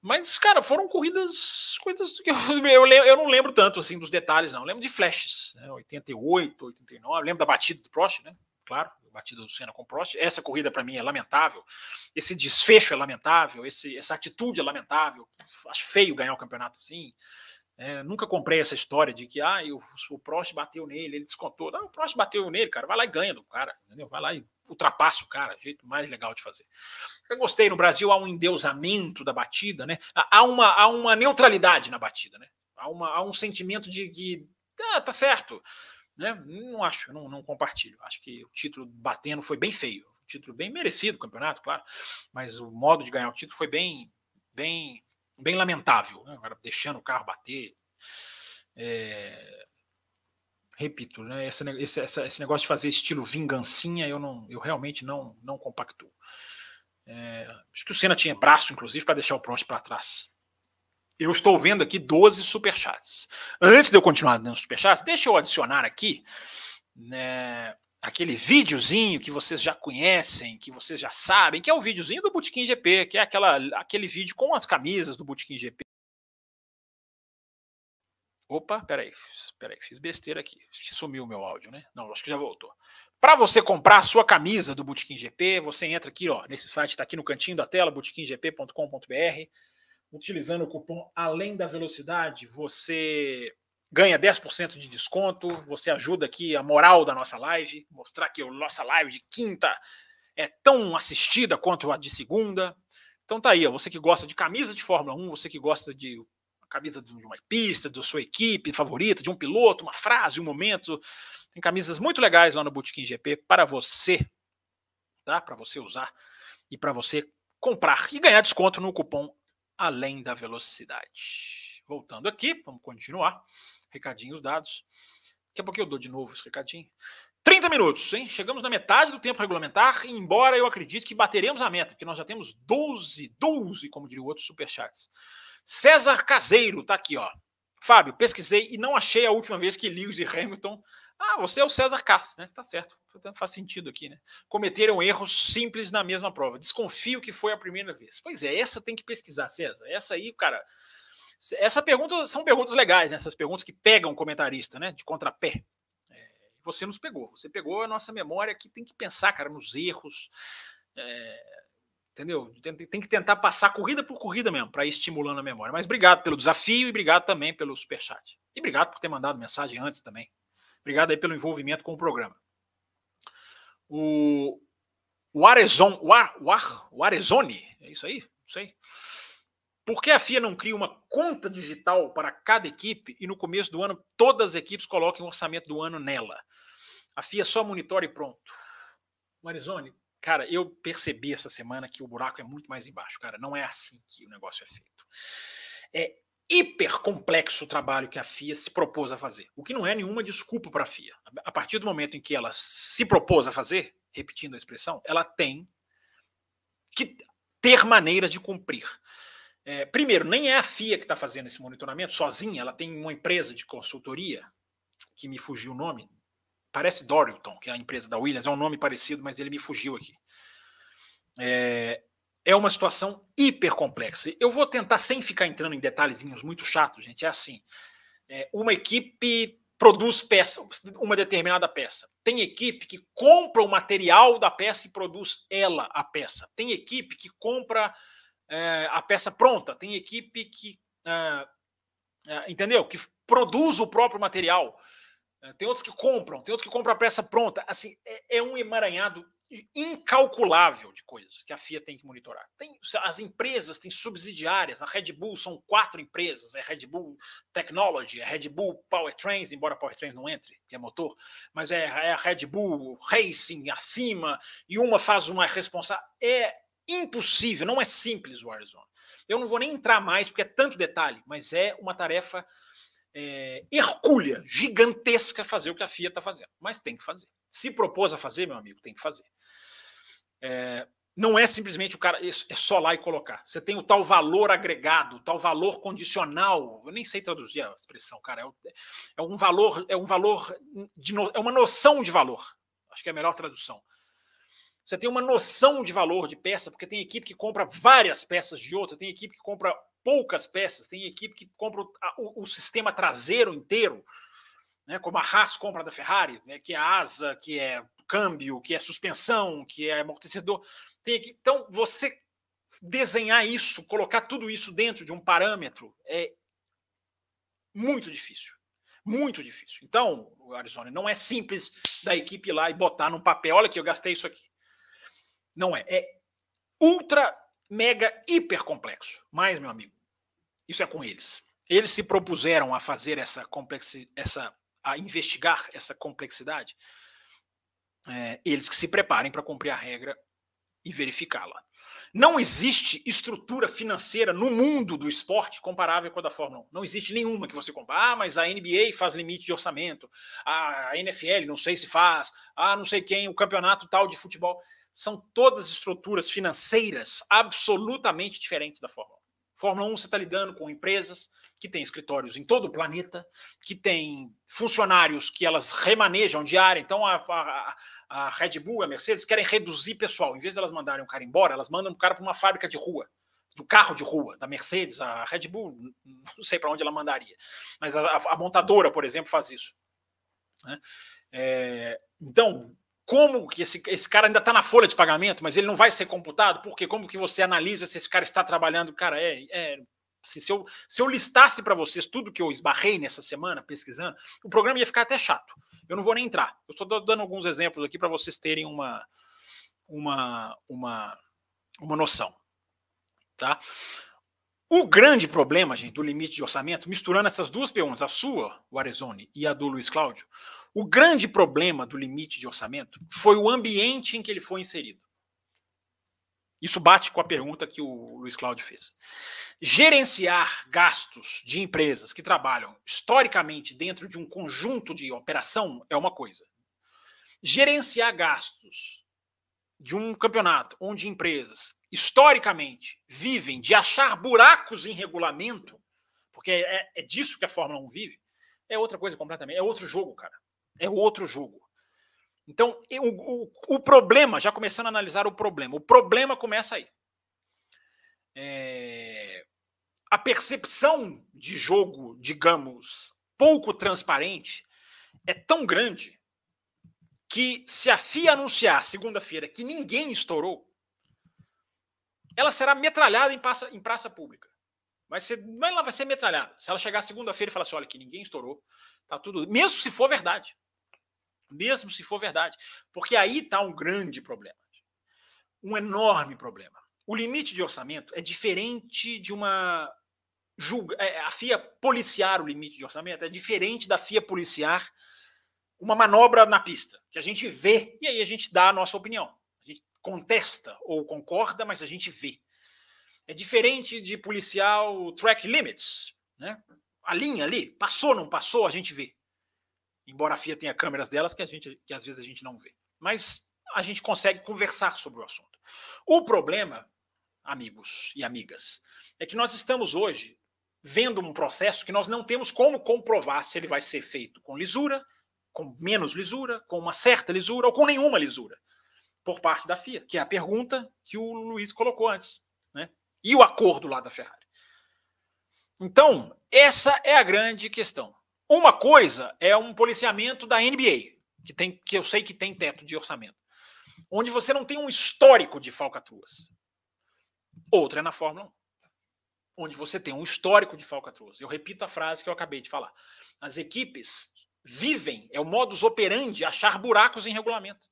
Mas, cara, foram corridas. Coisas que eu, eu, eu, não lembro tanto assim dos detalhes, não. Eu lembro de flashes, né? 88, 89. Eu lembro da batida do Prost, né? Claro, batida do Senna com o Prost. Essa corrida, para mim, é lamentável. Esse desfecho é lamentável. Esse, essa atitude é lamentável. Acho feio ganhar o campeonato assim. É, nunca comprei essa história de que ah, o, o Prost bateu nele, ele descontou. Não, o Prost bateu nele, cara. Vai lá e ganha do cara. Entendeu? Vai lá e ultrapassa o cara, jeito mais legal de fazer. Eu gostei, no Brasil há um endeusamento da batida, né? Há uma, há uma neutralidade na batida, né? Há, uma, há um sentimento de que ah, tá certo. Né? Não acho, não, não compartilho. Acho que o título batendo foi bem feio. Título bem merecido, campeonato, claro. Mas o modo de ganhar o título foi bem, bem bem lamentável. Né? Agora deixando o carro bater. É, repito, né, esse, esse, esse, negócio de fazer estilo vingancinha, eu não, eu realmente não, não compactuo. É, acho que o Senna tinha braço, inclusive, para deixar o Prost para trás. Eu estou vendo aqui 12 superchats. Antes de eu continuar dando superchats, deixa eu adicionar aqui né, aquele videozinho que vocês já conhecem, que vocês já sabem, que é o videozinho do Botequim GP, que é aquela, aquele vídeo com as camisas do Botequim GP. Opa, peraí, peraí, fiz besteira aqui. Acho que sumiu o meu áudio, né? Não, acho que já voltou. Para você comprar a sua camisa do Botequim GP, você entra aqui, ó, nesse site, está aqui no cantinho da tela, botequimgp.com.br. Utilizando o cupom Além da Velocidade, você ganha 10% de desconto. Você ajuda aqui a moral da nossa live, mostrar que a nossa live de quinta é tão assistida quanto a de segunda. Então tá aí, ó, você que gosta de camisa de Fórmula 1, você que gosta de camisa de uma pista, da sua equipe favorita, de um piloto, uma frase, um momento. Tem camisas muito legais lá no Bootkin GP para você, tá? Para você usar e para você comprar e ganhar desconto no cupom Além da Velocidade. Voltando aqui, vamos continuar. Recadinhos dados. Daqui a pouco eu dou de novo esse recadinho. 30 minutos, hein? Chegamos na metade do tempo regulamentar, embora eu acredite que bateremos a meta, porque nós já temos 12, 12, como diria o outro, superchats. César Caseiro tá aqui, ó. Fábio, pesquisei e não achei a última vez que Lewis e Hamilton. Ah, você é o César Cass, né? Tá certo. Faz sentido aqui, né? Cometeram erros simples na mesma prova. Desconfio que foi a primeira vez. Pois é, essa tem que pesquisar, César. Essa aí, cara. Essa pergunta são perguntas legais, né? Essas perguntas que pegam o comentarista, né? De contrapé. É, você nos pegou. Você pegou a nossa memória que tem que pensar, cara, nos erros. É, Entendeu? Tem que tentar passar corrida por corrida mesmo, para ir estimulando a memória. Mas obrigado pelo desafio e obrigado também pelo superchat. E obrigado por ter mandado mensagem antes também. Obrigado aí pelo envolvimento com o programa. O, o Arezon, o, Ar, o, Ar, o é isso aí? Não sei. Por que a FIA não cria uma conta digital para cada equipe e no começo do ano todas as equipes coloquem o orçamento do ano nela? A FIA só monitora e pronto. Marizone, Cara, eu percebi essa semana que o buraco é muito mais embaixo, cara. Não é assim que o negócio é feito. É hiper complexo o trabalho que a FIA se propôs a fazer, o que não é nenhuma desculpa para a FIA. A partir do momento em que ela se propôs a fazer, repetindo a expressão, ela tem que ter maneiras de cumprir. É, primeiro, nem é a FIA que está fazendo esse monitoramento sozinha, ela tem uma empresa de consultoria, que me fugiu o nome, Parece Dorilton, que é a empresa da Williams, é um nome parecido, mas ele me fugiu aqui. É, é uma situação hiper complexa. Eu vou tentar, sem ficar entrando em detalhezinhos muito chatos, gente, é assim. É, uma equipe produz peça, uma determinada peça. Tem equipe que compra o material da peça e produz ela a peça. Tem equipe que compra é, a peça pronta. Tem equipe que, é, é entendeu? Que produz o próprio material. É, tem outros que compram, tem outros que compram a peça pronta. Assim, é, é, um emaranhado incalculável de coisas que a FIA tem que monitorar. Tem, as empresas têm subsidiárias. A Red Bull são quatro empresas: é Red Bull Technology, é Red Bull Powertrains, embora Powertrains não entre, que é motor, mas é, é a Red Bull Racing acima e uma faz uma responsável. É impossível, não é simples o Arizona. Eu não vou nem entrar mais porque é tanto detalhe, mas é uma tarefa é, hercúlea, gigantesca fazer o que a FIA está fazendo. Mas tem que fazer. Se propôs a fazer, meu amigo, tem que fazer. É, não é simplesmente o cara, é, é só lá e colocar. Você tem o tal valor agregado, o tal valor condicional. Eu nem sei traduzir a expressão, cara. É, é um valor, é um valor, de, é uma noção de valor. Acho que é a melhor tradução. Você tem uma noção de valor de peça, porque tem equipe que compra várias peças de outra, tem equipe que compra poucas peças. Tem equipe que compra o, o, sistema traseiro inteiro, né, como a Haas compra da Ferrari, né, que é asa, que é câmbio, que é suspensão, que é amortecedor. Tem equipe, então, você desenhar isso, colocar tudo isso dentro de um parâmetro é muito difícil. Muito difícil. Então, Arizona, não é simples da equipe ir lá e botar num papel. Olha aqui, eu gastei isso aqui. Não é. É ultra mega hiper complexo. Mas, meu amigo, isso é com eles. Eles se propuseram a fazer essa complexidade, essa, a investigar essa complexidade. É, eles que se preparem para cumprir a regra e verificá-la. Não existe estrutura financeira no mundo do esporte comparável com a da Fórmula 1. Não existe nenhuma que você compare. Ah, mas a NBA faz limite de orçamento. A NFL, não sei se faz. Ah, não sei quem, o campeonato tal de futebol. São todas estruturas financeiras absolutamente diferentes da Fórmula 1. Fórmula 1 você está lidando com empresas que têm escritórios em todo o planeta, que têm funcionários que elas remanejam diária. Então, a, a, a Red Bull, a Mercedes querem reduzir pessoal. Em vez de elas mandarem um cara embora, elas mandam um cara para uma fábrica de rua, do carro de rua, da Mercedes, a Red Bull, não sei para onde ela mandaria. Mas a, a, montadora, por exemplo, faz isso. Né? É, então, como que esse, esse cara ainda está na folha de pagamento, mas ele não vai ser computado? Porque como que você analisa se esse cara está trabalhando? Cara, é, é se, se, eu, se eu listasse para vocês tudo que eu esbarrei nessa semana pesquisando, o programa ia ficar até chato. Eu não vou nem entrar. Eu estou dando alguns exemplos aqui para vocês terem uma, uma, uma, uma noção. Tá? O grande problema, gente, do limite de orçamento, misturando essas duas perguntas, a sua, o Arizone, e a do Luiz Cláudio, o grande problema do limite de orçamento foi o ambiente em que ele foi inserido. Isso bate com a pergunta que o Luiz Cláudio fez. Gerenciar gastos de empresas que trabalham historicamente dentro de um conjunto de operação é uma coisa. Gerenciar gastos de um campeonato onde empresas historicamente vivem de achar buracos em regulamento, porque é, é disso que a Fórmula 1 vive, é outra coisa completamente. É outro jogo, cara. É outro jogo. Então, o, o, o, problema, já começando a analisar o problema, o problema começa aí. É, a percepção de jogo, digamos, pouco transparente, é tão grande que se a FIA anunciar segunda-feira que ninguém estourou, ela será metralhada em praça, em praça pública. Vai ser, ela vai ser metralhada. Se ela chegar segunda-feira e falar assim, olha, que ninguém estourou, tá tudo, mesmo se for verdade mesmo se for verdade. Porque aí está um grande problema. Um enorme problema. O limite de orçamento é diferente de uma. Julga, é, a FIA policiar o limite de orçamento é diferente da FIA policiar uma manobra na pista, que a gente vê e aí a gente dá a nossa opinião. A gente contesta ou concorda, mas a gente vê. É diferente de policiar o track limits, né? A linha ali, passou, não passou, a gente vê. Embora a FIA tenha câmeras delas que a gente que às vezes a gente não vê. Mas a gente consegue conversar sobre o assunto. O problema, amigos e amigas, é que nós estamos hoje vendo um processo que nós não temos como comprovar se ele vai ser feito com lisura, com menos lisura, com uma certa lisura ou com nenhuma lisura por parte da FIA, que é a pergunta que o Luiz colocou antes, né? E o acordo lá da Ferrari. Então, essa é a grande questão. Uma coisa é um policiamento da NBA, que, tem, que eu sei que tem teto de orçamento, onde você não tem um histórico de falcatruas. Outra é na Fórmula 1, onde você tem um histórico de falcatruas. Eu repito a frase que eu acabei de falar. As equipes vivem, é o modus operandi, achar buracos em regulamento.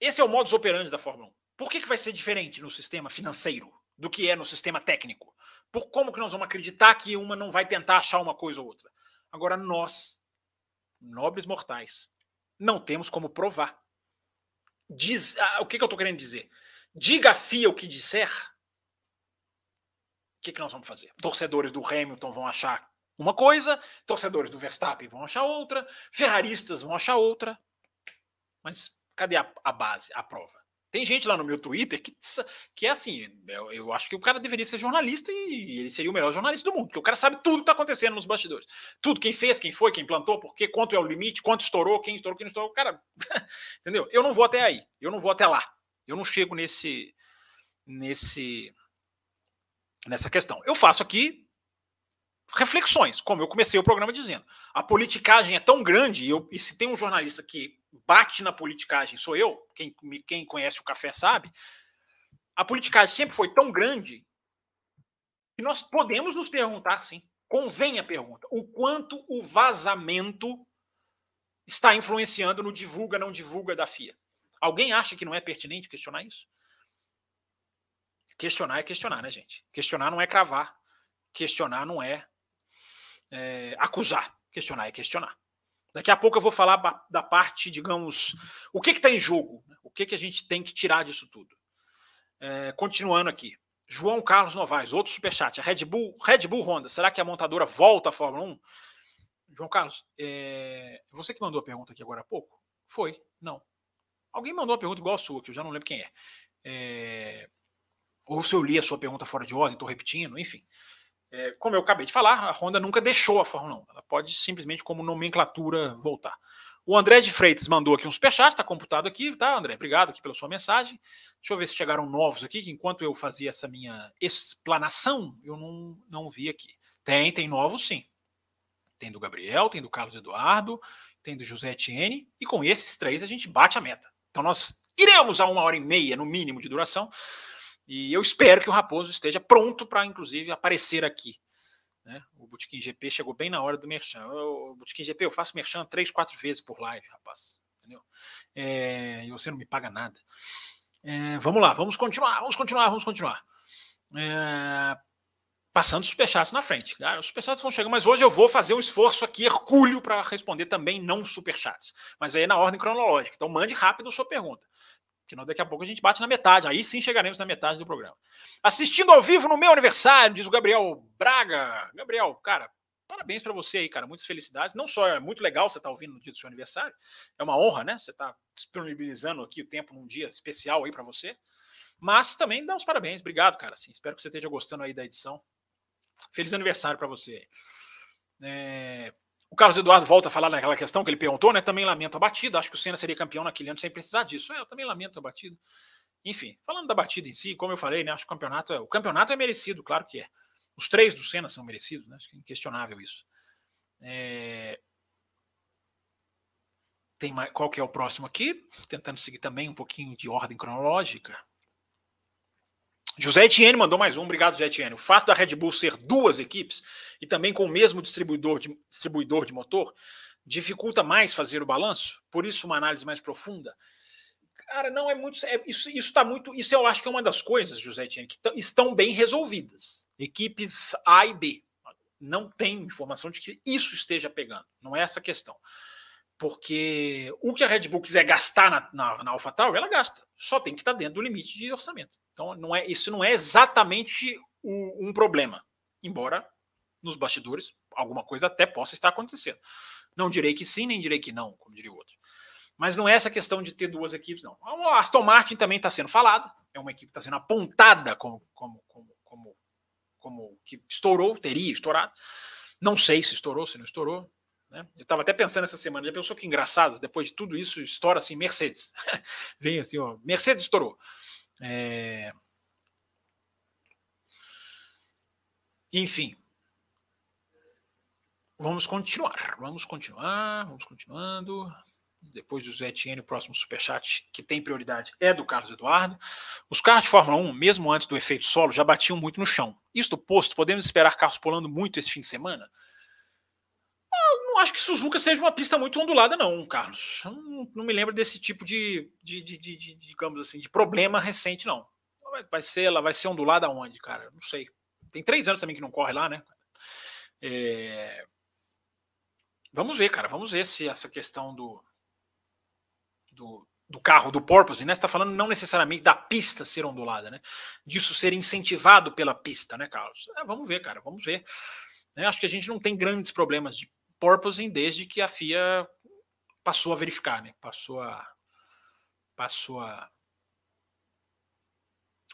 Esse é o modus operandi da Fórmula 1. Por que, que vai ser diferente no sistema financeiro do que é no sistema técnico? Por como que nós vamos acreditar que uma não vai tentar achar uma coisa ou outra? Agora, nós, nobres mortais, não temos como provar. Diz, ah, o que, que eu estou querendo dizer? Diga a FIA o que disser. O que, que nós vamos fazer? Torcedores do Hamilton vão achar uma coisa, torcedores do Verstappen vão achar outra, ferraristas vão achar outra. Mas cadê a, a base, a prova? Tem gente lá no meu Twitter que, que é assim, eu, eu, acho que o cara deveria ser jornalista e ele seria o melhor jornalista do mundo, porque o cara sabe tudo que está acontecendo nos bastidores. Tudo, quem fez, quem foi, quem plantou, por quê, quanto é o limite, quanto estourou, quem estourou, quem não estourou. Cara, entendeu? Eu não vou até aí, eu não vou até lá. Eu não chego nesse, nesse, nessa questão. Eu faço aqui reflexões, como eu comecei o programa dizendo. A politicagem é tão grande, e, eu, e se tem um jornalista que bate na politicagem sou eu, quem, quem conhece o café sabe, a politicagem sempre foi tão grande que nós podemos nos perguntar, sim, convém a pergunta, o quanto o vazamento está influenciando no divulga, não divulga da FIA. Alguém acha que não é pertinente questionar isso? Questionar é questionar, né, gente? Questionar não é cravar. Questionar não é, é acusar. Questionar é questionar. Daqui a pouco eu vou falar da parte, digamos, o que está em jogo, né? o que, que a gente tem que tirar disso tudo. É, continuando aqui. João Carlos Novaes, outro superchat. Red Bull, Red Bull Honda, será que a montadora volta à Fórmula 1? João Carlos, é... você que mandou a pergunta aqui agora há pouco? Foi? Não. Alguém mandou uma pergunta igual a sua, que eu já não lembro quem é. é... Ou se eu li a sua pergunta fora de ordem, estou repetindo, enfim. É, como eu acabei de falar, a Honda nunca deixou a Fórmula 1. Ela pode simplesmente, como nomenclatura, voltar. O André de Freitas mandou aqui um superchat, está computado aqui, tá, André? Obrigado aqui pela sua mensagem. Deixa eu ver se chegaram novos aqui, que enquanto eu fazia essa minha explanação, eu não, não vi aqui. Tem, tem novos sim. Tem do Gabriel, tem do Carlos Eduardo, tem do José Etienne, e com esses três a gente bate a meta. Então nós iremos a uma hora e meia, no mínimo, de duração, e eu espero que o Raposo esteja pronto para, inclusive, aparecer aqui. Né? O Botequim GP chegou bem na hora do Merchan. O Botequim GP, eu faço Merchan três, quatro vezes por live, rapaz. Entendeu? É, e você não me paga nada. É, vamos lá, vamos continuar, vamos continuar, vamos continuar. É, passando superchats na frente. Cara, os superchats vão chegar, mas hoje eu vou fazer um esforço aqui, hercúleo, para responder também não superchats. Mas aí é na ordem cronológica. Então mande rápido a sua pergunta. Porque daqui a pouco a gente bate na metade. Aí sim chegaremos na metade do programa. Assistindo ao vivo no meu aniversário, diz o Gabriel Braga. Gabriel, cara, parabéns para você aí, cara. Muitas felicidades. Não só é muito legal você estar tá ouvindo no dia do seu aniversário, é uma honra, né? Você está disponibilizando aqui o tempo num dia especial aí para você. Mas também dá os parabéns. Obrigado, cara. Assim, espero que você esteja gostando aí da edição. Feliz aniversário para você. É, o Carlos Eduardo volta a falar naquela questão que ele perguntou, né? Também lamento a batida. Acho que o Senna seria campeão naquele ano sem precisar disso. É, eu também lamento a batida. Enfim, falando da batida em si, como eu falei, né? Acho que o campeonato é, o campeonato é merecido, claro que é. Os três do Senna são merecidos, né? Acho que é inquestionável isso. É... Tem mais, qual que é o próximo aqui? Tentando seguir também um pouquinho de ordem cronológica. José Etienne mandou mais um, obrigado, José Etienne. O fato da Red Bull ser duas equipes e também com o mesmo distribuidor de, distribuidor de motor dificulta mais fazer o balanço, por isso uma análise mais profunda. Cara, não é muito. É, isso está muito. Isso eu acho que é uma das coisas, José Etienne, que estão bem resolvidas. Equipes A e B. Não tem informação de que isso esteja pegando. Não é essa a questão. Porque o que a Red Bull quiser gastar na, na, na AlphaTauri, ela gasta. Só tem que estar dentro do limite de orçamento. Então, não é, isso não é exatamente um, um problema, embora nos bastidores alguma coisa até possa estar acontecendo. Não direi que sim, nem direi que não, como diria o outro. Mas não é essa questão de ter duas equipes, não. A Aston Martin também está sendo falado, é uma equipe que está sendo apontada como, como, como, como, como que estourou, teria estourado. Não sei se estourou, se não estourou. Né? Eu estava até pensando essa semana, já pensou que engraçado, depois de tudo isso, estoura assim Mercedes. Vem assim, ó, Mercedes estourou. É... Enfim. Vamos continuar. Vamos continuar. Vamos continuando. Depois do Zé Etienne, o próximo superchat que tem prioridade é do Carlos Eduardo. Os carros de Fórmula 1, mesmo antes do efeito solo, já batiam muito no chão. Isto posto, podemos esperar carros pulando muito esse fim de semana? Acho que Suzuka seja uma pista muito ondulada, não, Carlos. Não, não me lembro desse tipo de, de, de, de, digamos assim, de problema recente, não. Vai ser, ela vai ser ondulada aonde, cara? Não sei. Tem três anos também que não corre lá, né? É... Vamos ver, cara. Vamos ver se essa questão do, do, do carro, do porpoise, né? Você está falando não necessariamente da pista ser ondulada, né? Disso ser incentivado pela pista, né, Carlos? É, vamos ver, cara. Vamos ver. É, acho que a gente não tem grandes problemas de porpoising desde que a FIA passou a verificar, né? Passou a passou a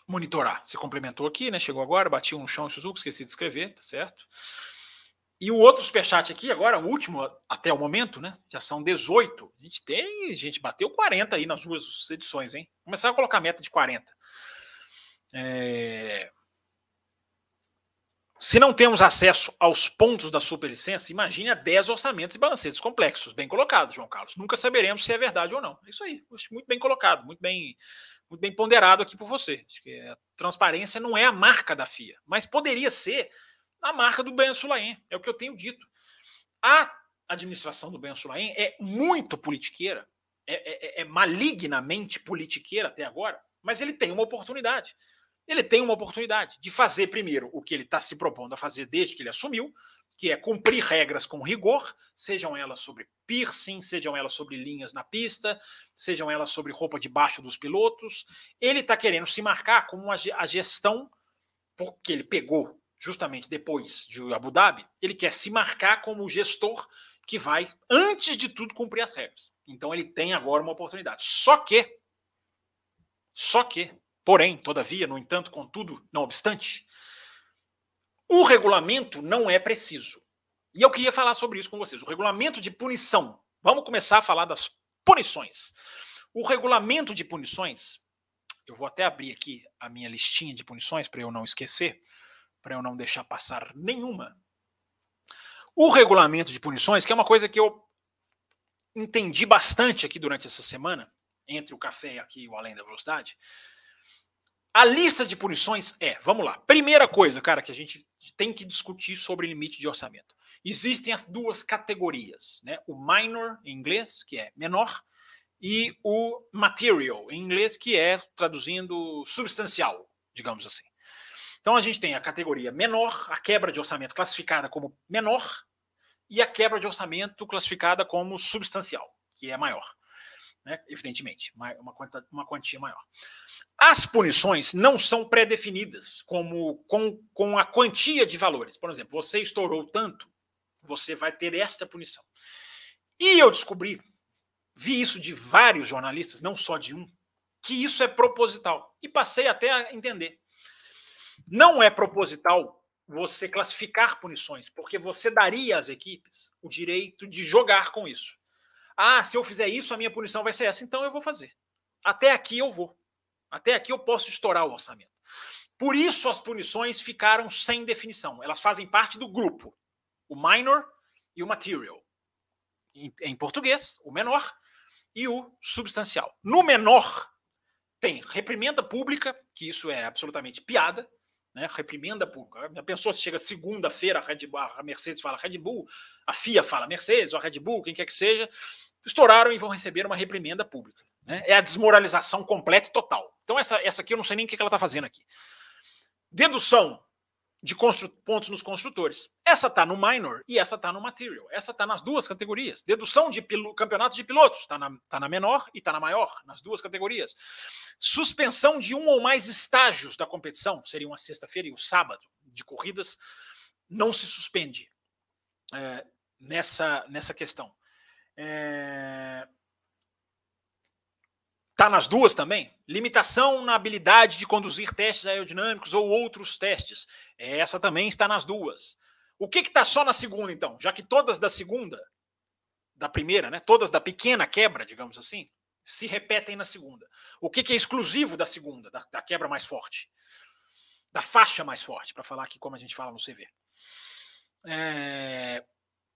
monitorar. Você complementou aqui, né? Chegou agora, bati um chão em Suzuki, esqueci de escrever, tá certo? E o outro superchat aqui, agora, o último até o momento, né? Já são 18. A gente tem, a gente bateu 40 aí nas duas edições, hein? Começar a colocar meta de 40. É... Se não temos acesso aos pontos da superlicença, imagine a 10 orçamentos e balancetes complexos. Bem colocado, João Carlos. Nunca saberemos se é verdade ou não. É isso aí. Muito bem colocado, muito bem, muito bem ponderado aqui por você. Acho que a transparência não é a marca da FIA, mas poderia ser a marca do Ben Sulaim. É o que eu tenho dito. A administração do Ben Sulaim é muito politiqueira, é, é, é malignamente politiqueira até agora, mas ele tem uma oportunidade ele tem uma oportunidade de fazer primeiro o que ele está se propondo a fazer desde que ele assumiu, que é cumprir regras com rigor, sejam elas sobre piercing, sejam elas sobre linhas na pista, sejam elas sobre roupa debaixo dos pilotos. Ele está querendo se marcar como a gestão, porque ele pegou justamente depois de Abu Dhabi, ele quer se marcar como o gestor que vai, antes de tudo, cumprir as regras. Então ele tem agora uma oportunidade. Só que, só que, porém, todavia, no entanto, contudo, não obstante, o regulamento não é preciso. E eu queria falar sobre isso com vocês. O regulamento de punição. Vamos começar a falar das punições. O regulamento de punições, eu vou até abrir aqui a minha listinha de punições para eu não esquecer, para eu não deixar passar nenhuma. O regulamento de punições, que é uma coisa que eu entendi bastante aqui durante essa semana, entre o café aqui e o Além da Velocidade. A lista de punições é, vamos lá. Primeira coisa, cara, que a gente tem que discutir sobre limite de orçamento. Existem as duas categorias, né? O minor em inglês, que é menor, e o material em inglês, que é traduzindo substancial, digamos assim. Então a gente tem a categoria menor, a quebra de orçamento classificada como menor, e a quebra de orçamento classificada como substancial, que é maior. Né? Evidentemente, uma, quantia, uma quantia maior. As punições não são pré-definidas como com, com a quantia de valores. Por exemplo, você estourou tanto, você vai ter esta punição. E eu descobri, vi isso de vários jornalistas, não só de um, que isso é proposital. E passei até a entender. Não é proposital você classificar punições, porque você daria às equipes o direito de jogar com isso. Ah, se eu fizer isso, a minha punição vai ser essa, então eu vou fazer. Até aqui eu vou. Até aqui eu posso estourar o orçamento. Por isso as punições ficaram sem definição. Elas fazem parte do grupo. O minor e o material. Em, português, o menor e o substancial. No menor, tem reprimenda pública, que isso é absolutamente piada, né? reprimenda pública. A pessoa chega segunda-feira, a, a Mercedes fala Red Bull, a FIA fala Mercedes, ou a Red Bull, quem quer que seja, estouraram e vão receber uma reprimenda pública. Né? É a desmoralização completa e total. Então, essa, essa aqui eu não sei nem o que ela está fazendo aqui. Dedução de pontos nos construtores. Essa está no minor e essa está no material. Essa está nas duas categorias. Dedução de campeonato de pilotos está na, tá na menor e está na maior, nas duas categorias. Suspensão de um ou mais estágios da competição, seria uma sexta-feira e o sábado de corridas, não se suspende é, nessa, nessa questão. É, Está nas duas também? Limitação na habilidade de conduzir testes aerodinâmicos ou outros testes. Essa também está nas duas. O que está só na segunda, então? Já que todas da segunda, da primeira, né? Todas da pequena quebra, digamos assim, se repetem na segunda. O que, que é exclusivo da segunda, da, da quebra mais forte? Da faixa mais forte, para falar aqui como a gente fala no CV. É...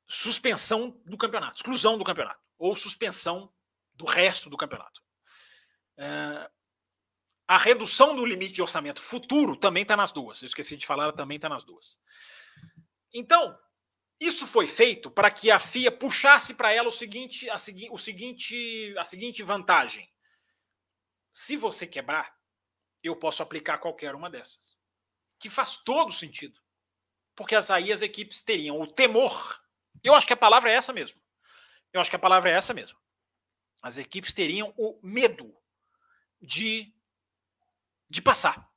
Suspensão do campeonato, exclusão do campeonato, ou suspensão do resto do campeonato. É, a redução do limite de orçamento futuro também está nas duas. Eu esqueci de falar, também está nas duas. Então, isso foi feito para que a FIA puxasse para ela o seguinte, a, segui, o seguinte, a seguinte vantagem. Se você quebrar, eu posso aplicar qualquer uma dessas. Que faz todo sentido. Porque aí as equipes teriam o temor. Eu acho que a palavra é essa mesmo. Eu acho que a palavra é essa mesmo. As equipes teriam o medo de, de passar.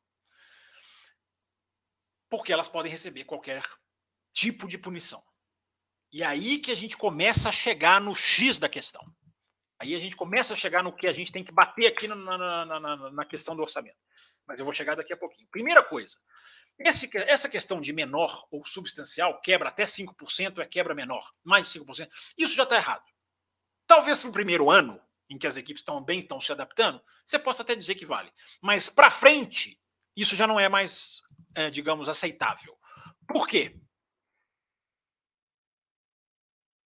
Porque elas podem receber qualquer tipo de punição. E aí que a gente começa a chegar no X da questão. Aí a gente começa a chegar no que a gente tem que bater aqui na, na, na, na questão do orçamento. Mas eu vou chegar daqui a pouquinho. Primeira coisa, esse, essa questão de menor ou substancial, quebra até 5%, é quebra menor, mais 5%, isso já está errado. Talvez no primeiro ano, em que as equipes estão bem, estão se adaptando, você possa até dizer que vale. Mas para frente, isso já não é mais, é, digamos, aceitável. Por quê?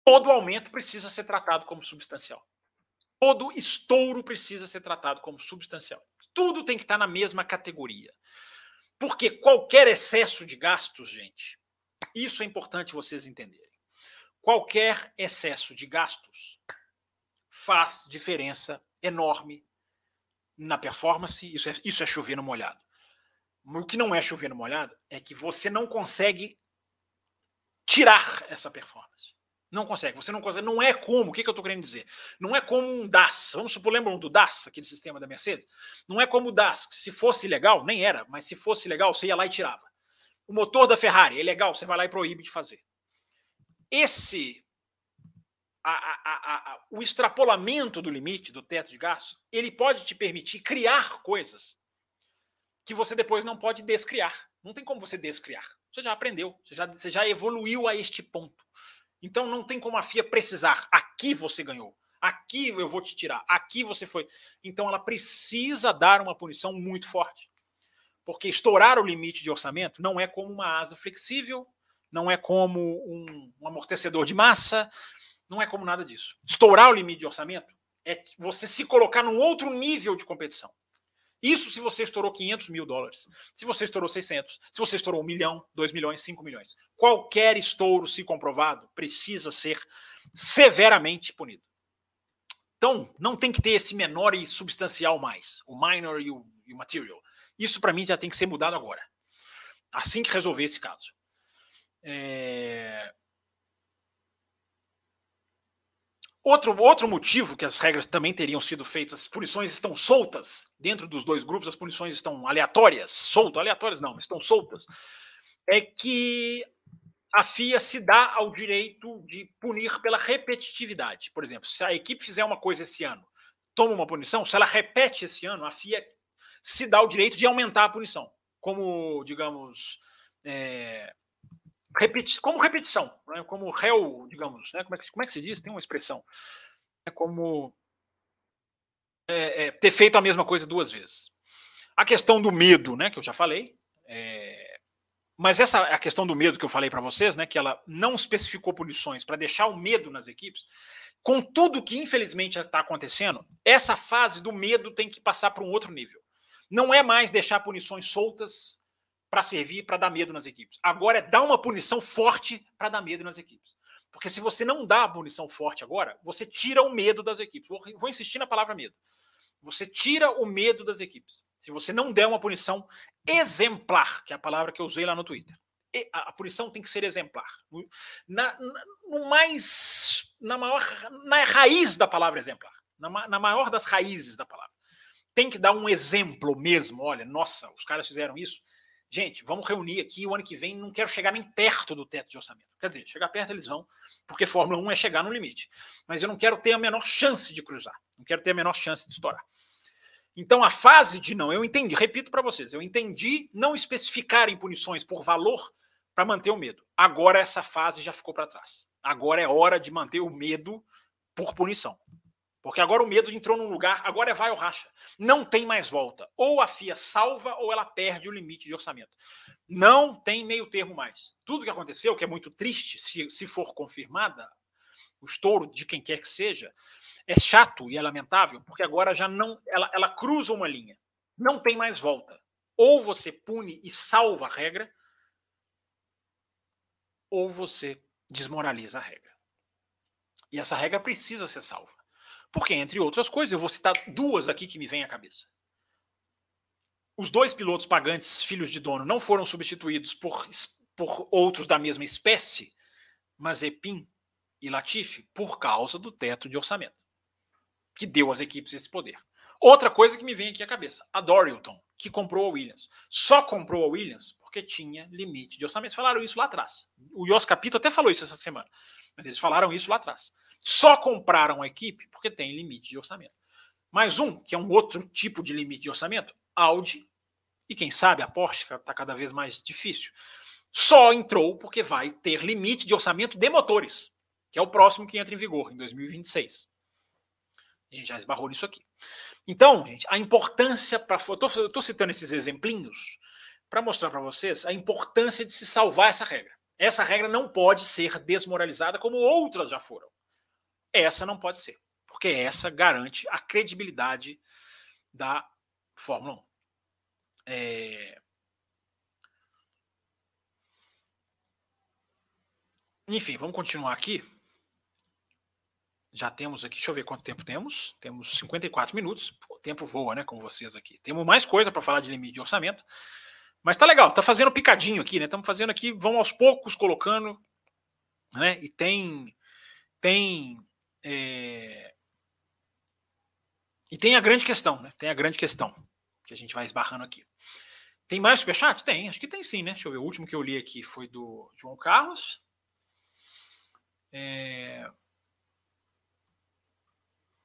Todo aumento precisa ser tratado como substancial. Todo estouro precisa ser tratado como substancial. Tudo tem que estar na mesma categoria. Porque qualquer excesso de gastos, gente, isso é importante vocês entenderem. Qualquer excesso de gastos faz diferença enorme na performance. Isso é, isso é chover no molhado. O que não é chover no molhado é que você não consegue tirar essa performance. Não consegue. Você não consegue. Não é como. O que, que eu estou querendo dizer? Não é como um DAS. Vamos supor, lembram do DAS, aquele sistema da Mercedes? Não é como o DAS. Se fosse legal, nem era, mas se fosse legal, você ia lá e tirava. O motor da Ferrari é legal, você vai lá e proíbe de fazer. Esse. A, a, a, o extrapolamento do limite do teto de gasto, ele pode te permitir criar coisas que você depois não pode descriar. Não tem como você descriar. Você já aprendeu, você já, você já evoluiu a este ponto. Então não tem como a FIA precisar. Aqui você ganhou. Aqui eu vou te tirar. Aqui você foi. Então ela precisa dar uma punição muito forte. Porque estourar o limite de orçamento não é como uma asa flexível, não é como um, um amortecedor de massa, não é como nada disso. Estourar o limite de orçamento é você se colocar num outro nível de competição. Isso se você estourou 500 mil dólares, se você estourou 600, se você estourou 1 milhão, 2 milhões, 5 milhões. Qualquer estouro, se comprovado, precisa ser severamente punido. Então, não tem que ter esse menor e substancial mais, o minor e o, e o material. Isso para mim já tem que ser mudado agora. Assim que resolver esse caso. É... Outro, outro motivo que as regras também teriam sido feitas, as punições estão soltas. Dentro dos dois grupos, as punições estão aleatórias, soltas, aleatórias não, estão soltas, é que a FIA se dá ao direito de punir pela repetitividade. Por exemplo, se a equipe fizer uma coisa esse ano, toma uma punição, se ela repete esse ano, a FIA se dá o direito de aumentar a punição, como, digamos, é, repeti como repetição, né? como réu, digamos, né? como, é que, como é que se diz? Tem uma expressão. É como é, é, ter feito a mesma coisa duas vezes. A questão do medo, né, que eu já falei, é, mas essa a questão do medo que eu falei para vocês, né, que ela não especificou punições para deixar o medo nas equipes, com tudo que infelizmente está acontecendo, essa fase do medo tem que passar para um outro nível. Não é mais deixar punições soltas para servir para dar medo nas equipes. Agora é dar uma punição forte para dar medo nas equipes. Porque se você não dá a punição forte agora, você tira o medo das equipes. Vou, vou insistir na palavra medo. Você tira o medo das equipes. Se você não der uma punição exemplar, que é a palavra que eu usei lá no Twitter. E a, punição tem que ser exemplar. Na, na, no mais. Na maior. Na raiz da palavra exemplar. Na, na maior das raízes da palavra. Tem que dar um exemplo mesmo. Olha, nossa, os caras fizeram isso gente, vamos reunir aqui o ano que vem, não quero chegar nem perto do teto de orçamento. Quer dizer, chegar perto eles vão, porque Fórmula 1 é chegar no limite. Mas eu não quero ter a menor chance de cruzar, não quero ter a menor chance de estourar. Então a fase de não, eu entendi, repito para vocês, eu entendi não especificar em punições por valor para manter o medo. Agora essa fase já ficou para trás. Agora é hora de manter o medo por punição. Porque agora o medo entrou num lugar, agora é vai ou racha. Não tem mais volta. Ou a FIA salva ou ela perde o limite de orçamento. Não tem meio termo mais. Tudo que aconteceu, que é muito triste, se, se for confirmada, o estouro de quem quer que seja, é chato e é lamentável, porque agora já não. Ela, ela cruza uma linha. Não tem mais volta. Ou você pune e salva a regra, ou você desmoraliza a regra. E essa regra precisa ser salva. Porque, entre outras coisas, eu vou citar duas aqui que me vêm à cabeça. Os dois pilotos pagantes, filhos de dono, não foram substituídos por, por outros da mesma espécie, Mazepin e Latifi, por causa do teto de orçamento, que deu às equipes esse poder. Outra coisa que me vem aqui à cabeça, a Dorilton, que comprou a Williams. Só comprou a Williams porque tinha limite de orçamento. Falaram isso lá atrás. O Jos Capito até falou isso essa semana, mas eles falaram isso lá atrás. Só compraram a equipe porque tem limite de orçamento. Mais um, que é um outro tipo de limite de orçamento, Audi, e quem sabe a Porsche, está cada vez mais difícil, só entrou porque vai ter limite de orçamento de motores, que é o próximo que entra em vigor, em 2026. A gente já esbarrou nisso aqui. Então, gente, a importância para. Estou citando esses exemplinhos para mostrar para vocês a importância de se salvar essa regra. Essa regra não pode ser desmoralizada como outras já foram. Essa não pode ser, porque essa garante a credibilidade da Fórmula 1. É... Enfim, vamos continuar aqui. Já temos aqui, deixa eu ver quanto tempo temos. Temos 54 minutos. O tempo voa, né? Com vocês aqui. Temos mais coisa para falar de limite de orçamento. Mas tá legal, tá fazendo picadinho aqui, né? Estamos fazendo aqui, vão aos poucos colocando né? E tem tem é... e tem a grande questão, né? Tem a grande questão que a gente vai esbarrando aqui. Tem mais superchat? Tem, acho que tem sim, né? Deixa eu ver. O último que eu li aqui foi do João Carlos. É...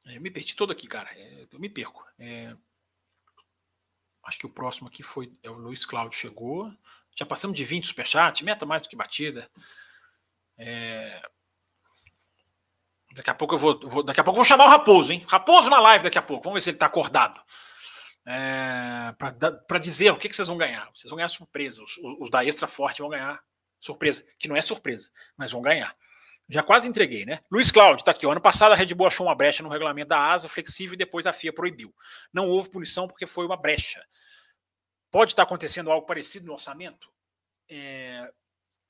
Eu me perdi todo aqui, cara. É, eu me perco. É... Acho que o próximo aqui foi é o Luiz Cláudio chegou. Já passamos de 20 superchat, meta mais do que batida. É... Daqui a pouco eu vou, vou, daqui a pouco eu vou chamar o Raposo, hein? Raposo na live daqui a pouco. Vamos ver se ele está acordado. É, para dizer o que, que vocês vão ganhar. Vocês vão ganhar surpresa. Os, os, da Extra Forte vão ganhar surpresa, que não é surpresa, mas vão ganhar. Já quase entreguei, né? Luiz Cláudio está aqui. O ano passado a Red Bull achou uma brecha no regulamento da asa flexível e depois a FIA proibiu. Não houve punição porque foi uma brecha. Pode estar acontecendo algo parecido no orçamento? É,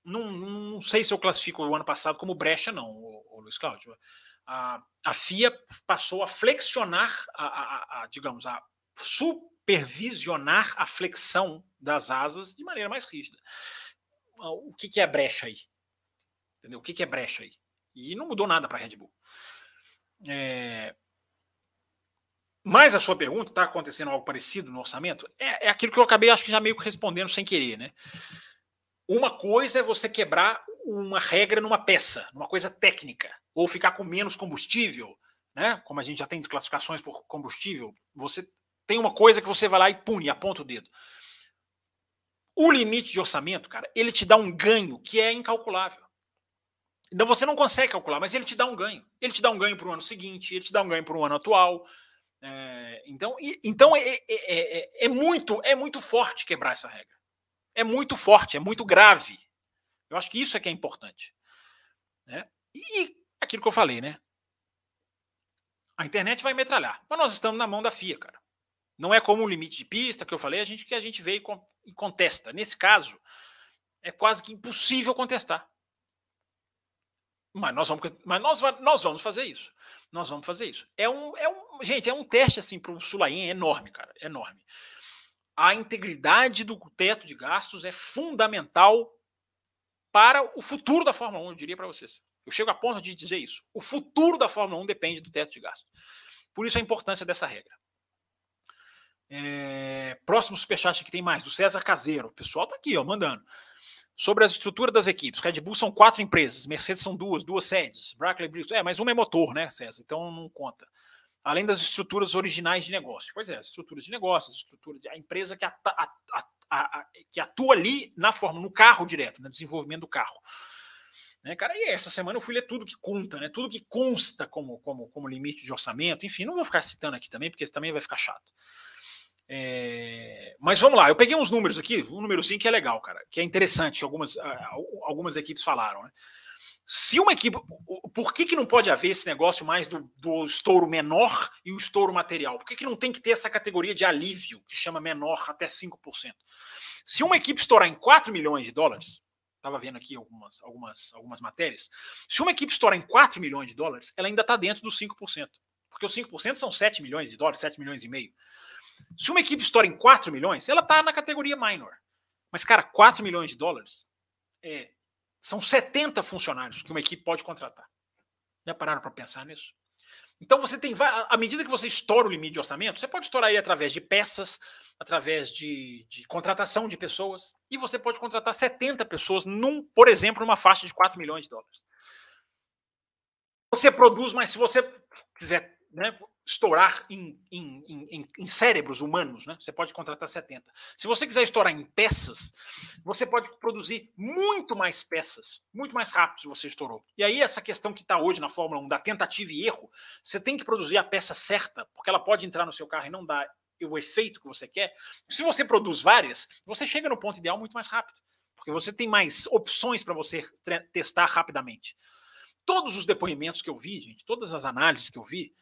não, não, sei se eu classifico o ano passado como brecha, não, o, o Luiz Cláudio. A, a, FIA passou a flexionar, a, a, a, digamos, a supervisionar a flexão das asas de maneira mais rígida. O que, que é brecha aí? Entendeu? O que, que é brecha aí? E não mudou nada para a Red Bull. É, mas a sua pergunta, está acontecendo algo parecido no orçamento? É, é, aquilo que eu acabei, acho que já meio que respondendo sem querer, né? Uma coisa é você quebrar uma regra numa peça, numa coisa técnica, ou ficar com menos combustível, né? Como a gente já tem classificações por combustível, você tem uma coisa que você vai lá e pune, aponta o dedo. O limite de orçamento, cara, ele te dá um ganho que é incalculável. Então você não consegue calcular, mas ele te dá um ganho. Ele te dá um ganho para o ano seguinte, ele te dá um ganho para o ano atual, é, então, então é, é, é, é, muito é muito forte quebrar essa regra. É muito forte, é muito grave. Eu acho que isso é que é importante. Né? E aquilo que eu falei, né? A internet vai metralhar. Mas nós estamos na mão da FIA, cara. Não é como o limite de pista que eu falei, a gente que a gente veio e contesta. Nesse caso, é quase que impossível contestar. Mas nós vamos, mas nós, nós vamos fazer isso. Nós vamos fazer isso. É um, é um gente, é um teste assim para o Sulaim enorme, cara, enorme. A integridade do teto de gastos é fundamental para o futuro da Fórmula 1, eu diria para vocês. Eu chego a ponto de dizer isso. O futuro da Fórmula 1 depende do teto de gastos. Por isso a importância dessa regra. É, próximo superchat que tem mais, do César Caseiro. O pessoal tá aqui, ó, mandando. Sobre a estrutura das equipes. Red Bull são quatro empresas, Mercedes são duas, duas sedes. Brackley Bristol, é, mas uma é motor, né, César? Então não conta. Além das estruturas originais de negócio. Pois é, estruturas de negócio, estrutura de a empresa que, ata, a, a, a, que atua ali na forma, no carro direto, no desenvolvimento do carro. Né, cara, e essa semana eu fui ler tudo que conta, né? Tudo que consta como, como, como limite de orçamento, enfim, não vou ficar citando aqui também, porque também vai ficar chato. É... Mas vamos lá, eu peguei uns números aqui, um número 5 que é legal, cara, que é interessante, algumas, algumas equipes falaram. Né? Se uma equipe. Por que, que não pode haver esse negócio mais do, do estouro menor e o estouro material? Por que, que não tem que ter essa categoria de alívio, que chama menor até 5%? Se uma equipe estourar em 4 milhões de dólares, estava vendo aqui algumas, algumas, algumas matérias, se uma equipe estourar em 4 milhões de dólares, ela ainda está dentro dos 5%. Porque os 5% são 7 milhões de dólares, 7 milhões e meio. Se uma equipe estoura em 4 milhões, ela está na categoria minor. Mas, cara, 4 milhões de dólares é, são 70 funcionários que uma equipe pode contratar. Já pararam para pensar nisso? Então você tem. À medida que você estoura o limite de orçamento, você pode estourar aí através de peças, através de, de, contratação de pessoas, e você pode contratar 70 pessoas, num, por exemplo, numa faixa de 4 milhões de dólares. Você produz, mas se você quiser né, estourar em, em, em, em, cérebros humanos, né? Você pode contratar 70. Se você quiser estourar em peças, você pode produzir muito mais peças, muito mais rápido se você estourou. E aí, essa questão que está hoje na Fórmula 1 da tentativa e erro, você tem que produzir a peça certa, porque ela pode entrar no seu carro e não dar o efeito que você quer. Se você produz várias, você chega no ponto ideal muito mais rápido, porque você tem mais opções para você testar rapidamente. Todos os depoimentos que eu vi, gente, todas as análises que eu vi,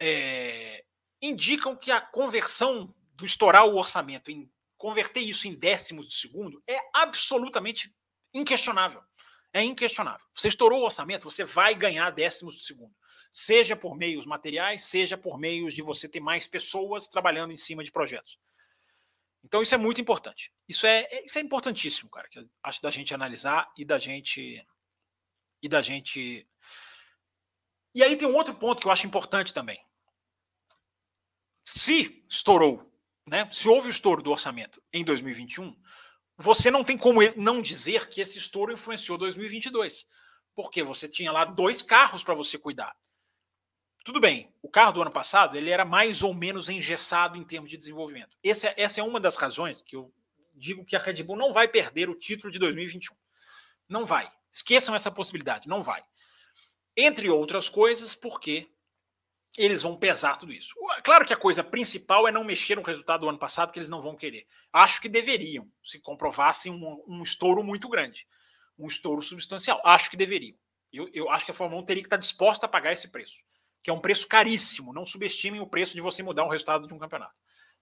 é, indicam que a conversão do estourar o orçamento em converter isso em décimos de segundo é absolutamente inquestionável. É inquestionável. Você estourou o orçamento, você vai ganhar décimos de segundo. Seja por meios materiais, seja por meios de você ter mais pessoas trabalhando em cima de projetos. Então isso é muito importante. Isso é, é isso é importantíssimo, cara, que acho da gente analisar e da gente e da gente. E aí tem um outro ponto que eu acho importante também. Se estourou, né? Se houve o estouro do orçamento em 2021, você não tem como não dizer que esse estouro influenciou 2022, porque você tinha lá dois carros para você cuidar. Tudo bem, o carro do ano passado ele era mais ou menos engessado em termos de desenvolvimento. É, essa é uma das razões que eu digo que a Red Bull não vai perder o título de 2021. Não vai. Esqueçam essa possibilidade, não vai. Entre outras coisas, porque eles vão pesar tudo isso. Claro que a coisa principal é não mexer no resultado do ano passado, que eles não vão querer. Acho que deveriam, se comprovassem um, um estouro muito grande, um estouro substancial. Acho que deveriam. Eu, eu acho que a Fórmula 1 teria que estar disposta a pagar esse preço que é um preço caríssimo. Não subestimem o preço de você mudar o resultado de um campeonato.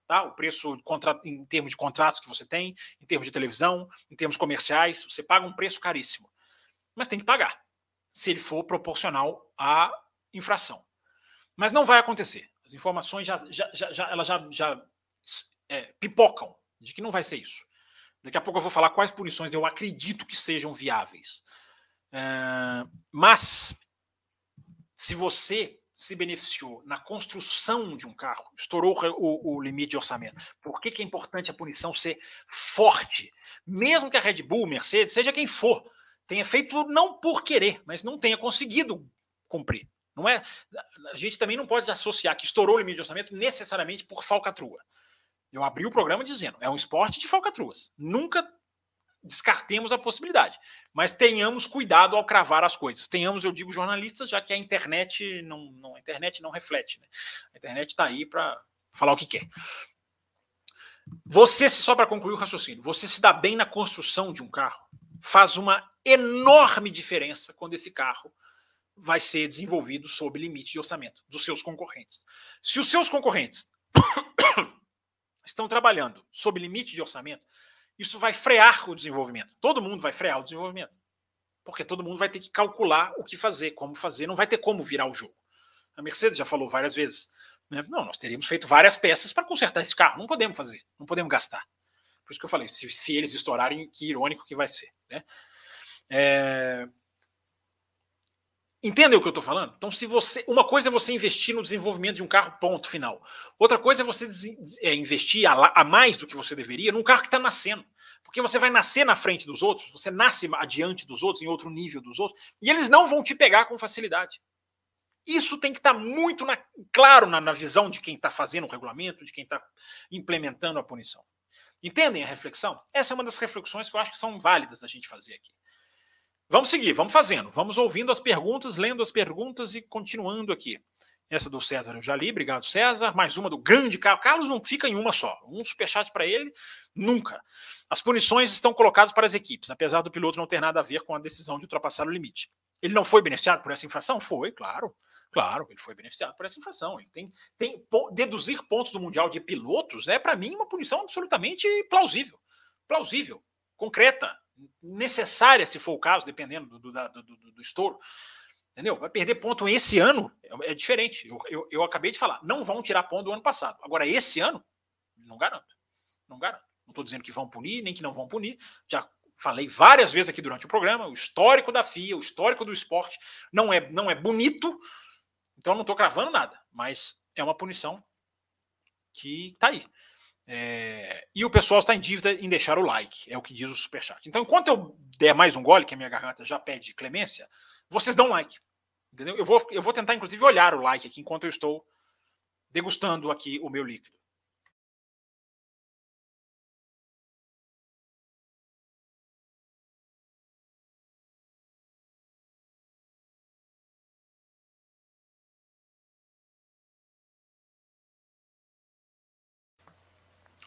Tá? O preço em termos de contratos que você tem, em termos de televisão, em termos comerciais, você paga um preço caríssimo. Mas tem que pagar, se ele for proporcional à infração. Mas não vai acontecer. As informações já, já, já, já elas já, já é, pipocam de que não vai ser isso. Daqui a pouco eu vou falar quais punições eu acredito que sejam viáveis. É, mas, se você se beneficiou na construção de um carro, estourou o, o limite de orçamento. Por que, que, é importante a punição ser forte? Mesmo que a Red Bull, Mercedes, seja quem for, tenha feito não por querer, mas não tenha conseguido cumprir. Não é? A gente também não pode associar que estourou o limite de orçamento necessariamente por falcatrua. Eu abri o programa dizendo, é um esporte de falcatruas. Nunca descartemos a possibilidade, mas tenhamos cuidado ao cravar as coisas. Tenhamos, eu digo, jornalistas, já que a internet não, não a internet não reflete. Né? A internet está aí para falar o que quer. Você, só para concluir o raciocínio, você se dá bem na construção de um carro, faz uma enorme diferença quando esse carro vai ser desenvolvido sob limite de orçamento dos seus concorrentes. Se os seus concorrentes estão trabalhando sob limite de orçamento, isso vai frear o desenvolvimento. Todo mundo vai frear o desenvolvimento. Porque todo mundo vai ter que calcular o que fazer, como fazer, não vai ter como virar o jogo. A Mercedes já falou várias vezes. Né? Não, nós teríamos feito várias peças para consertar esse carro. Não podemos fazer, não podemos gastar. Por isso que eu falei, se, se eles estourarem, que irônico que vai ser. Né? É... Entendem o que eu estou falando? Então, se você, uma coisa é você investir no desenvolvimento de um carro, ponto final. Outra coisa é você é, investir a, a, mais do que você deveria num carro que está nascendo. Porque você vai nascer na frente dos outros, você nasce adiante dos outros, em outro nível dos outros, e eles não vão te pegar com facilidade. Isso tem que estar tá muito na, claro na, na visão de quem está fazendo o regulamento, de quem está implementando a punição. Entendem a reflexão? Essa é uma das reflexões que eu acho que são válidas da gente fazer aqui. Vamos seguir, vamos fazendo, vamos ouvindo as perguntas, lendo as perguntas e continuando aqui. Essa do César eu já li, obrigado César. Mais uma do grande Carlos. Carlos não fica em uma só. Um superchat para ele, nunca. As punições estão colocadas para as equipes, apesar do piloto não ter nada a ver com a decisão de ultrapassar o limite. Ele não foi beneficiado por essa infração? Foi, claro. Claro, ele foi beneficiado por essa infração. Ele tem, tem deduzir pontos do Mundial de pilotos é, para mim, uma punição absolutamente plausível. Plausível, concreta, necessária, se for o caso, dependendo do, do, do, do estouro. Entendeu? Vai perder ponto esse ano, é, é diferente. Eu, eu, eu, acabei de falar, não vão tirar ponto do ano passado. Agora, esse ano, não garanto. Não garanto. Não estou dizendo que vão punir, nem que não vão punir. Já falei várias vezes aqui durante o programa, o histórico da FIA, o histórico do esporte não é, não é bonito, então não estou cravando nada, mas é uma punição que está aí. É, e o pessoal está em dívida em deixar o like, é o que diz o superchat. Então, enquanto eu der mais um gole, que a minha garganta já pede clemência, vocês dão like. Entendeu? Eu vou, eu vou tentar, inclusive, olhar o like aqui enquanto eu estou degustando aqui o meu líquido.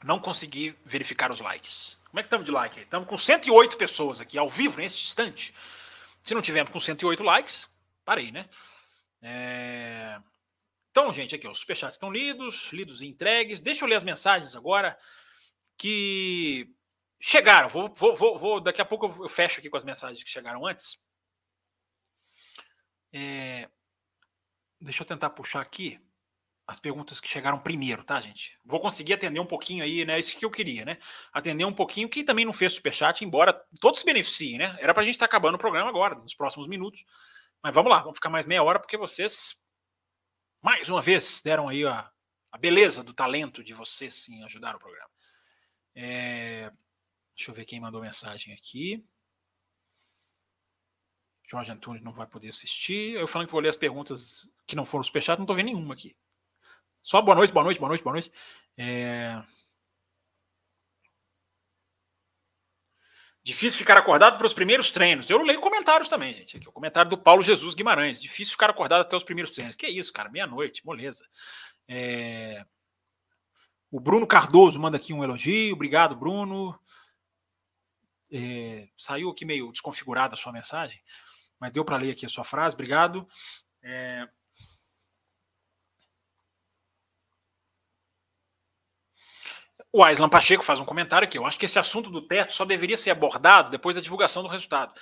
Não consegui verificar os likes. Como é que estamos de like? Estamos com 108 pessoas aqui ao vivo neste instante. Se não tivermos com 108 likes, parei, né? É... Então, gente, aqui, os superchats estão lidos, lidos e entregues. Deixa eu ler as mensagens agora que chegaram. Vou, vou, vou, vou daqui a pouco eu fecho aqui com as mensagens que chegaram antes. É... Deixa eu tentar puxar aqui. As perguntas que chegaram primeiro, tá, gente? Vou conseguir atender um pouquinho aí, né? Isso que eu queria, né? Atender um pouquinho. Quem também não fez superchat, embora todos se beneficiem, né? Era pra gente estar tá acabando o programa agora, nos próximos minutos. Mas vamos lá, vamos ficar mais meia hora, porque vocês, mais uma vez, deram aí a, a beleza do talento de vocês em ajudar o programa. É, deixa eu ver quem mandou mensagem aqui. Jorge Antunes não vai poder assistir. Eu falando que vou ler as perguntas que não foram superchat, não estou vendo nenhuma aqui. Só boa noite, boa noite, boa noite, boa noite. É... Difícil ficar acordado para os primeiros treinos. Eu leio comentários também, gente. Aqui, o comentário do Paulo Jesus Guimarães. Difícil ficar acordado até os primeiros treinos. Que isso, cara? Meia-noite, moleza. É... O Bruno Cardoso manda aqui um elogio. Obrigado, Bruno. É... Saiu aqui meio desconfigurada a sua mensagem, mas deu para ler aqui a sua frase. Obrigado. É... O Aislan Pacheco faz um comentário aqui. Eu acho que esse assunto do teto só deveria ser abordado depois da divulgação do resultado.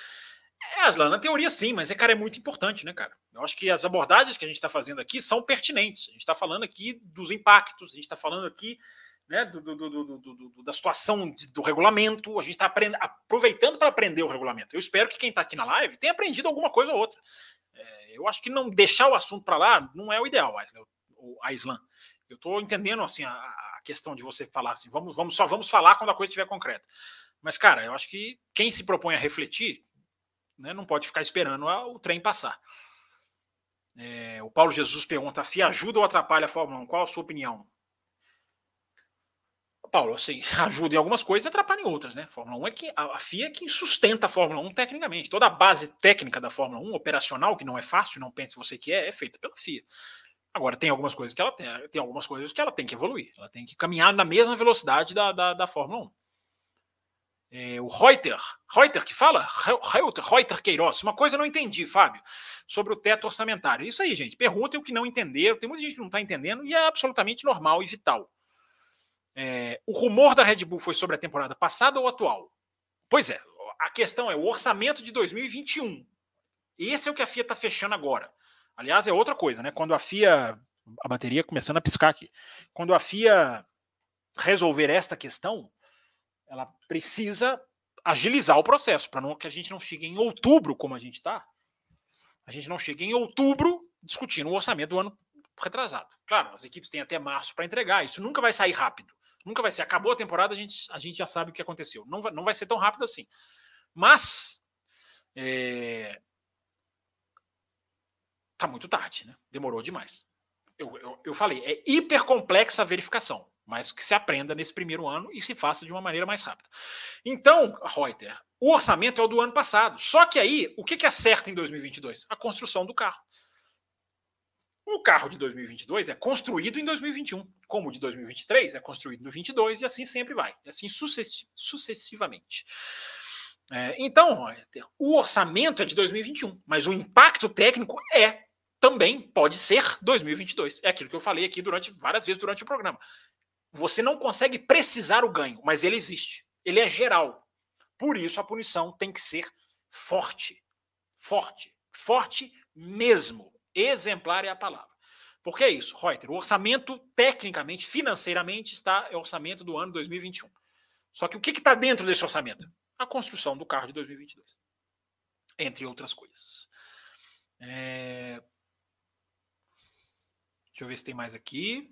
É, Aslan, na teoria sim, mas é, cara, é muito importante, né, cara? Eu acho que as abordagens que a gente está fazendo aqui são pertinentes. A gente está falando aqui dos impactos, a gente está falando aqui né, do, do, do, da situação do regulamento, a gente está aproveitando para aprender o regulamento. Eu espero que quem está aqui na live tenha aprendido alguma coisa ou outra. É, eu acho que não deixar o assunto para lá não é o ideal, Aislan. Eu estou entendendo assim a, questão de você falar assim, vamos, vamos só vamos falar quando a coisa estiver concreta. Mas, cara, eu acho que quem se propõe a refletir né, não pode ficar esperando o trem passar. É, o Paulo Jesus pergunta: a FIA ajuda ou atrapalha a Fórmula 1? Qual a sua opinião? Paulo, assim, ajuda em algumas coisas e atrapalha em outras, né? Fórmula 1 é que a FIA é quem sustenta a Fórmula 1 tecnicamente. Toda a base técnica da Fórmula 1, operacional, que não é fácil, não pense você que é, é feita pela FIA. Agora, tem algumas coisas que ela tem, tem algumas coisas que ela tem que evoluir. Ela tem que caminhar na mesma velocidade da, da, da Fórmula 1. É, o Reuter, Reuter que fala? Reuter, Reuter Queiroz. Uma coisa eu não entendi, Fábio, sobre o teto orçamentário. Isso aí, gente. Perguntem o que não entenderam. Tem muita gente que não está entendendo e é absolutamente normal e vital. É, o rumor da Red Bull foi sobre a temporada passada ou atual? Pois é, a questão é o orçamento de 2021. Esse é o que a FIA está fechando agora. Aliás, é outra coisa, né? Quando a FIA. A bateria começando a piscar aqui. Quando a FIA resolver esta questão, ela precisa agilizar o processo, para não que a gente não chegue em outubro, como a gente está. A gente não chegue em outubro discutindo o orçamento do ano retrasado. Claro, as equipes têm até março para entregar, isso nunca vai sair rápido. Nunca vai ser. Acabou a temporada, a gente, a gente já sabe o que aconteceu. Não vai, não vai ser tão rápido assim. Mas é, tá muito tarde, né? Demorou demais. Eu, eu, eu falei, é hiper complexa a verificação, mas que se aprenda nesse primeiro ano e se faça de uma maneira mais rápida. Então, Reuter, o orçamento é o do ano passado. Só que aí, o que, que acerta em 2022? A construção do carro. O carro de 2022 é construído em 2021, como o de 2023 é construído no 22 e assim sempre vai, assim sucessivamente. É, então, o orçamento é de 2021, mas o impacto técnico é também pode ser 2022. É aquilo que eu falei aqui durante várias vezes durante o programa. Você não consegue precisar o ganho, mas ele existe. Ele é geral. Por isso a punição tem que ser forte. Forte. Forte mesmo. Exemplar é a palavra. Por que é isso, Reuter? O orçamento, tecnicamente, financeiramente, está é o orçamento do ano 2021. Só que o que está dentro desse orçamento? a construção do carro de 2022, entre outras coisas. É... Deixa eu ver se tem mais aqui.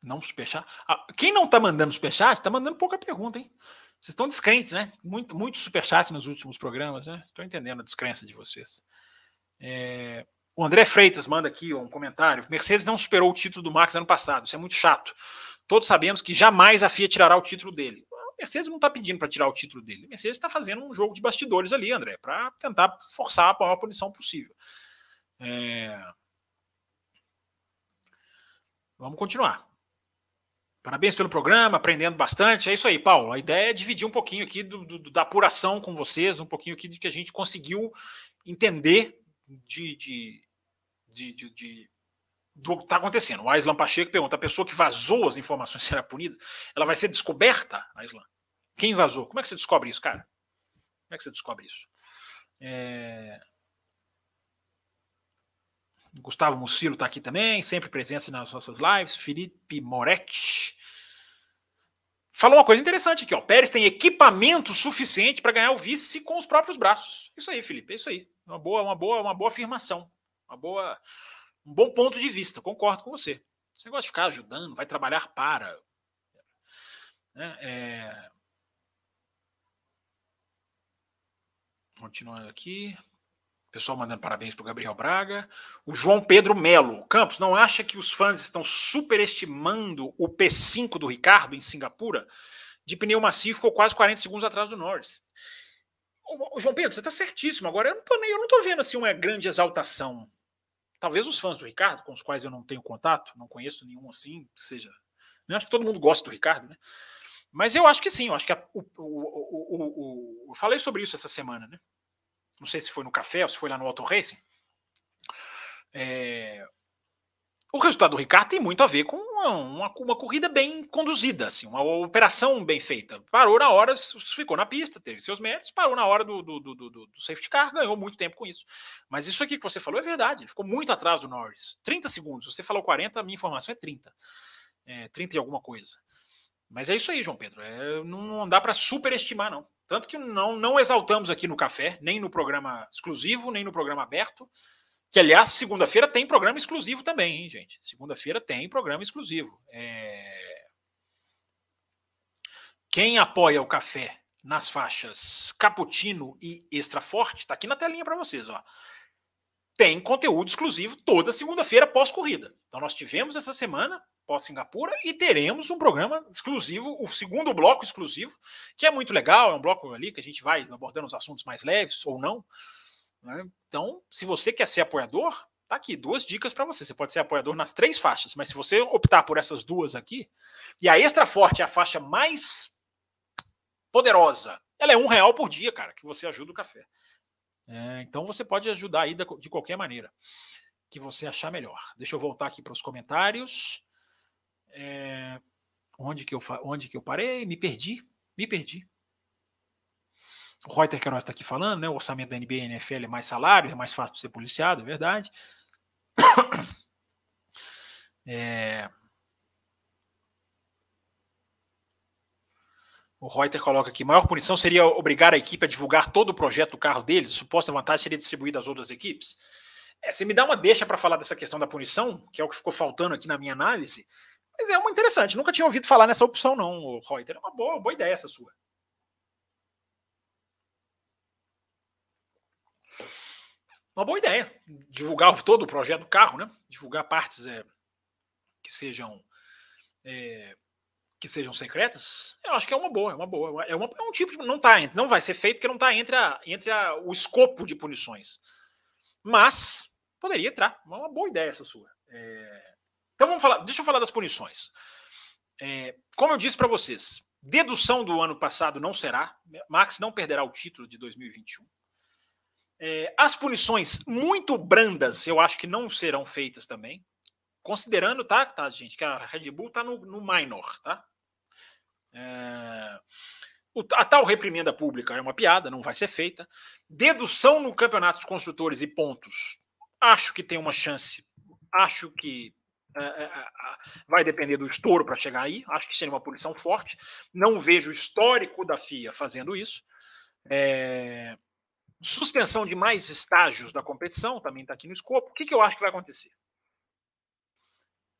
Não superchat. Ah, quem não está mandando superchat, está mandando pouca pergunta, hein? Vocês estão descrentes, né? Muito, muito superchat nos últimos programas, né? Estou entendendo a descrença de vocês. É... O André Freitas manda aqui um comentário. Mercedes não superou o título do Max ano passado. Isso é muito chato. Todos sabemos que jamais a FIA tirará o título dele. Mercedes não está pedindo para tirar o título dele. Mercedes está fazendo um jogo de bastidores ali, André, para tentar forçar a maior punição possível. É... Vamos continuar. Parabéns pelo programa, aprendendo bastante. É isso aí, Paulo. A ideia é dividir um pouquinho aqui do, do, da apuração com vocês, um pouquinho aqui de que a gente conseguiu entender de, de, de, de do que está acontecendo. O Aislan Pacheco pergunta: a pessoa que vazou as informações será punida? Ela vai ser descoberta, Aislan? Quem vazou? Como é que você descobre isso, cara? Como é que você descobre isso? É... Gustavo Mucilo está aqui também, sempre presença nas nossas lives. Felipe Moretti. Falou uma coisa interessante aqui, ó. Pérez tem equipamento suficiente para ganhar o vice com os próprios braços. Isso aí, Felipe, é isso aí. Uma boa, uma boa, uma boa afirmação. Uma boa, um bom ponto de vista. Concordo com você. Você gosta de ficar ajudando, vai trabalhar para. Né? É... Continuando aqui. Pessoal mandando parabéns para o Gabriel Braga. O João Pedro Melo. Campos, não acha que os fãs estão superestimando o P5 do Ricardo em Singapura? De pneu macio ficou quase 40 segundos atrás do Norris. O, João Pedro, você está certíssimo. Agora eu não tô eu não tô vendo assim uma grande exaltação. Talvez os fãs do Ricardo, com os quais eu não tenho contato, não conheço nenhum assim, seja. Eu né, acho que todo mundo gosta do Ricardo, né? Mas eu acho que sim, eu acho que a, o, o, o, eu falei sobre isso essa semana, né? Não sei se foi no café ou se foi lá no Auto Racing. É, o resultado do Ricardo tem muito a ver com uma, uma, uma, corrida bem conduzida, assim, uma operação bem feita. Parou na hora, ficou na pista, teve seus méritos, parou na hora do, do, do, do, safety car, ganhou muito tempo com isso. Mas isso aqui que você falou é verdade, ele ficou muito atrás do Norris. 30 segundos, você falou 40, a minha informação é 30. É, 30 e alguma coisa. Mas é isso aí, João Pedro. É, não, não dá para superestimar, não. Tanto que não, não exaltamos aqui no café, nem no programa exclusivo, nem no programa aberto. Que, aliás, segunda-feira tem programa exclusivo também, hein, gente? Segunda-feira tem programa exclusivo. É... Quem apoia o café nas faixas cappuccino e extra forte, está aqui na telinha para vocês, ó. Tem conteúdo exclusivo toda segunda-feira pós-corrida. Então, nós tivemos essa semana pós-Singapura e teremos um programa exclusivo, o segundo bloco exclusivo, que é muito legal, é um bloco ali que a gente vai abordando os assuntos mais leves ou não. Né? Então, se você quer ser apoiador, tá aqui duas dicas para você. Você pode ser apoiador nas três faixas, mas se você optar por essas duas aqui, e a extra forte é a faixa mais poderosa, ela é um real por dia, cara, que você ajuda o café. É, então você pode ajudar aí de qualquer maneira que você achar melhor. Deixa eu voltar aqui para os comentários. É, onde, que eu, onde que eu parei? Me perdi, me perdi. O Reuter que nós está aqui falando, né? O orçamento da NBA e NFL é mais salário, é mais fácil de ser policiado, é verdade. É... O Reuter coloca aqui: maior punição seria obrigar a equipe a divulgar todo o projeto do carro deles, a suposta vantagem seria distribuída às outras equipes. É, você me dá uma deixa para falar dessa questão da punição, que é o que ficou faltando aqui na minha análise. Mas é uma interessante. Nunca tinha ouvido falar nessa opção, não, Reuter. É uma boa, boa ideia essa sua. Uma boa ideia. Divulgar todo o projeto do carro, né? Divulgar partes é, que sejam é, que sejam secretas. Eu acho que é uma boa, é uma boa. É, uma, é um tipo de, não tá não vai ser feito porque não está entre, a, entre a, o escopo de punições. Mas poderia entrar. Uma boa ideia essa sua. É, então vamos falar, deixa eu falar das punições. É, como eu disse para vocês, dedução do ano passado não será, Max não perderá o título de 2021. É, as punições muito brandas, eu acho que não serão feitas também, considerando, tá, tá gente, que a Red Bull tá no, no minor, tá? É, a tal reprimenda pública é uma piada, não vai ser feita. Dedução no campeonato de construtores e pontos, acho que tem uma chance, acho que é, é, é, vai depender do estouro para chegar aí. Acho que seria uma punição forte. Não vejo o histórico da FIA fazendo isso. É... Suspensão de mais estágios da competição também está aqui no escopo. O que, que eu acho que vai acontecer?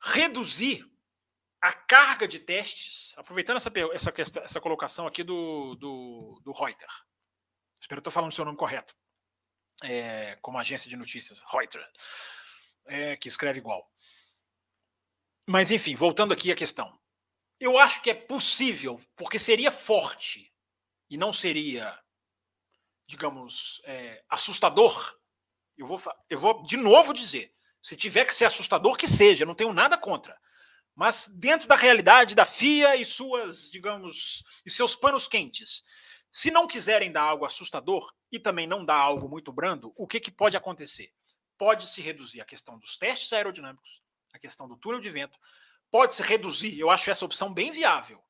Reduzir a carga de testes, aproveitando essa, essa, questão, essa colocação aqui do, do, do Reuter. Espero estou falando o seu nome correto. É, como agência de notícias, Reuter, é, que escreve igual. Mas, enfim, voltando aqui à questão. Eu acho que é possível, porque seria forte e não seria, digamos, é, assustador. Eu vou, eu vou de novo dizer: se tiver que ser assustador, que seja, não tenho nada contra. Mas dentro da realidade da FIA e suas, digamos, e seus panos quentes. Se não quiserem dar algo assustador e também não dar algo muito brando, o que, que pode acontecer? Pode se reduzir a questão dos testes aerodinâmicos, a questão do túnel de vento, pode-se reduzir, eu acho essa opção bem viável.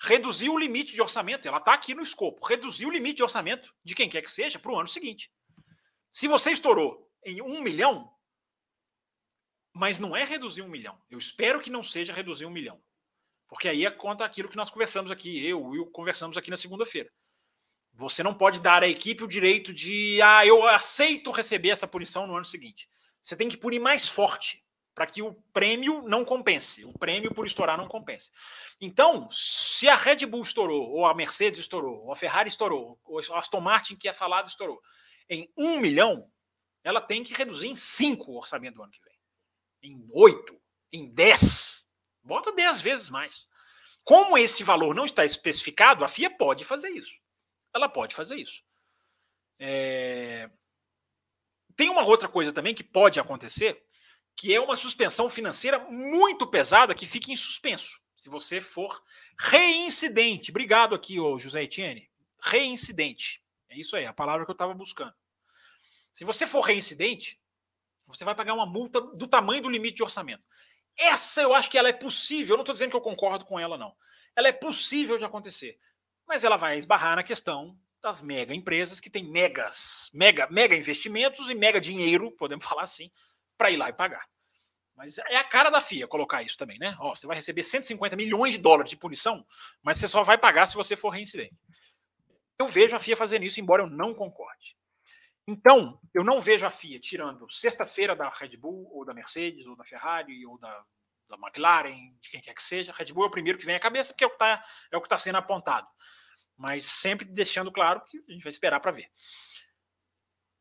Reduzir o limite de orçamento, ela está aqui no escopo, reduzir o limite de orçamento de quem quer que seja para o ano seguinte. Se você estourou em um milhão, Mas não é reduzir um milhão. Eu espero que não seja reduzir um milhão. Porque aí é conta aquilo que nós conversamos aqui, eu e o conversamos aqui na segunda-feira. Você não pode dar à equipe o direito de, ah, eu aceito receber essa punição no ano seguinte. Você tem que punir mais forte para que o prêmio não compense, o prêmio por estourar não compense. Então, se a Red Bull estourou, ou a Mercedes estourou, ou a Ferrari estourou, ou a Aston Martin, que é falado, estourou, em um milhão, ela tem que reduzir em cinco o orçamento do ano que vem. Em oito, em dez. Bota dez vezes mais. Como esse valor não está especificado, a FIA pode fazer isso. Ela pode fazer isso. É... Tem uma outra coisa também que pode acontecer, que é uma suspensão financeira muito pesada que fica em suspenso. Se você for reincidente. Obrigado aqui, ô José Etienne. Reincidente. É isso aí, a palavra que eu estava buscando. Se você for reincidente, você vai pagar uma multa do tamanho do limite de orçamento. Essa eu acho que ela é possível. Eu não estou dizendo que eu concordo com ela, não. Ela é possível de acontecer. Mas ela vai esbarrar na questão das mega empresas que têm megas, mega, mega investimentos e mega dinheiro, podemos falar assim, para ir lá e pagar. Mas é a cara da FIA colocar isso também, né? Ó, você vai receber 150 milhões de dólares de punição, mas você só vai pagar se você for reincidente. Eu vejo a FIA fazendo isso, embora eu não concorde. Então, eu não vejo a FIA tirando sexta-feira da Red Bull, ou da Mercedes, ou da Ferrari, ou da, da McLaren, de quem quer que seja. Red Bull é o primeiro que vem à cabeça, porque é o que está é tá sendo apontado. Mas sempre deixando claro que a gente vai esperar para ver.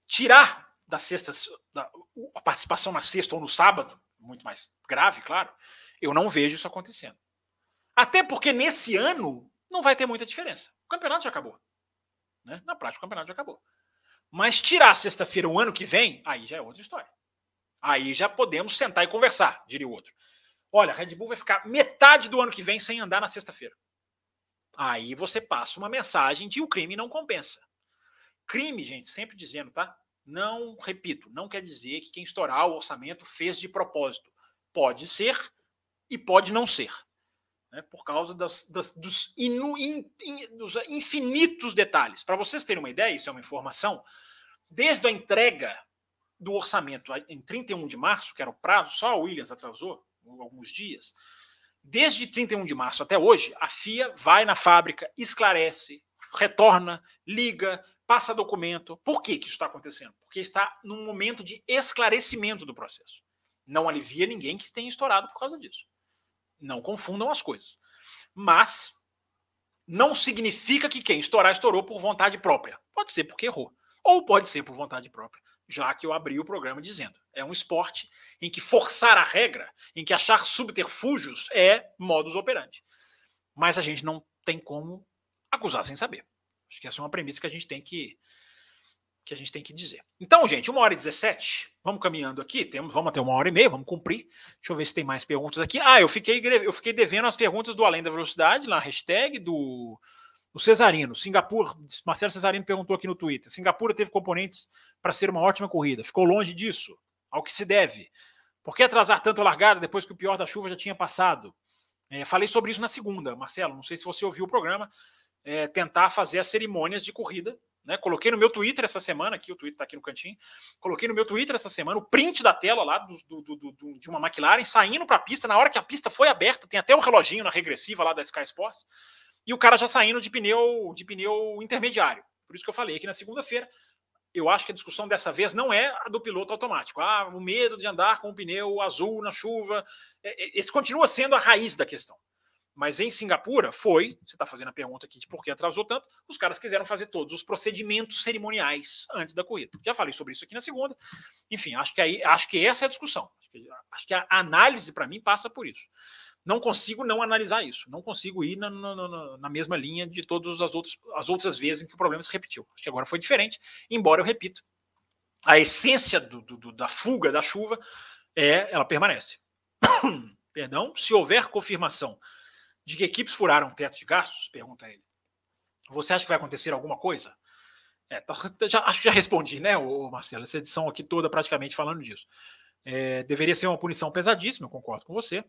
Tirar da sexta, da, a participação na sexta ou no sábado, muito mais grave, claro, eu não vejo isso acontecendo. Até porque nesse ano não vai ter muita diferença. O campeonato já acabou. Né? Na prática, o campeonato já acabou. Mas tirar sexta-feira o ano que vem, aí já é outra história. Aí já podemos sentar e conversar, diria o outro. Olha, a Red Bull vai ficar metade do ano que vem sem andar na sexta-feira. Aí você passa uma mensagem de o crime não compensa. Crime, gente, sempre dizendo, tá? Não, repito, não quer dizer que quem estourar o orçamento fez de propósito. Pode ser e pode não ser. Né, por causa das, das, dos, inu, in, in, dos infinitos detalhes. Para vocês terem uma ideia, isso é uma informação, desde a entrega do orçamento em 31 de março, que era o prazo, só a Williams atrasou alguns dias. Desde 31 de março até hoje, a FIA vai na fábrica, esclarece, retorna, liga, passa documento. Por que, que isso está acontecendo? Porque está num momento de esclarecimento do processo. Não alivia ninguém que tenha estourado por causa disso. Não confundam as coisas. Mas não significa que quem estourar estourou por vontade própria. Pode ser porque errou. Ou pode ser por vontade própria. Já que eu abri o programa dizendo. É um esporte em que forçar a regra, em que achar subterfúgios é modus operandi. Mas a gente não tem como acusar sem saber. Acho que essa é uma premissa que a gente tem que que a gente tem que dizer. Então, gente, uma hora e 17, vamos caminhando aqui, temos, vamos até uma hora e meia, vamos cumprir. Deixa eu ver se tem mais perguntas aqui. Ah, eu fiquei, eu fiquei devendo as perguntas do Além da Velocidade, na hashtag do, do Cesarino. Singapura, Marcelo Cesarino perguntou aqui no Twitter. Singapura teve componentes para ser uma ótima corrida. Ficou longe disso, ao que se deve. Por que atrasar tanto a largada depois que o pior da chuva já tinha passado? É, falei sobre isso na segunda, Marcelo. Não sei se você ouviu o programa é, tentar fazer as cerimônias de corrida. Né? Coloquei no meu Twitter essa semana, aqui o Twitter está aqui no cantinho. Coloquei no meu Twitter essa semana o print da tela lá do, do, do, de uma McLaren saindo para a pista. Na hora que a pista foi aberta, tem até o um reloginho na regressiva lá da Sky Sports. E o cara já saindo de pneu, de pneu intermediário. Por isso que eu falei aqui na segunda-feira. Eu acho que a discussão dessa vez não é a do piloto automático. Ah, o medo de andar com o pneu azul na chuva. É, é, esse continua sendo a raiz da questão. Mas em Singapura foi, você está fazendo a pergunta aqui de por que atrasou tanto, os caras quiseram fazer todos os procedimentos cerimoniais antes da corrida. Já falei sobre isso aqui na segunda. Enfim, acho que, aí, acho que essa é a discussão. Acho que, acho que a análise, para mim, passa por isso. Não consigo não analisar isso. Não consigo ir na, na, na, mesma linha de todas as outras, as outras vezes em que o problema se repetiu. Acho que agora foi diferente, embora eu repito. A essência do, do, da fuga da chuva é ela permanece. Perdão, se houver confirmação de que equipes furaram teto de gastos? Pergunta ele. Você acha que vai acontecer alguma coisa? É, tá, já, acho que já respondi, né, Marcelo? Essa edição aqui toda praticamente falando disso. É, deveria ser uma punição pesadíssima, eu concordo com você.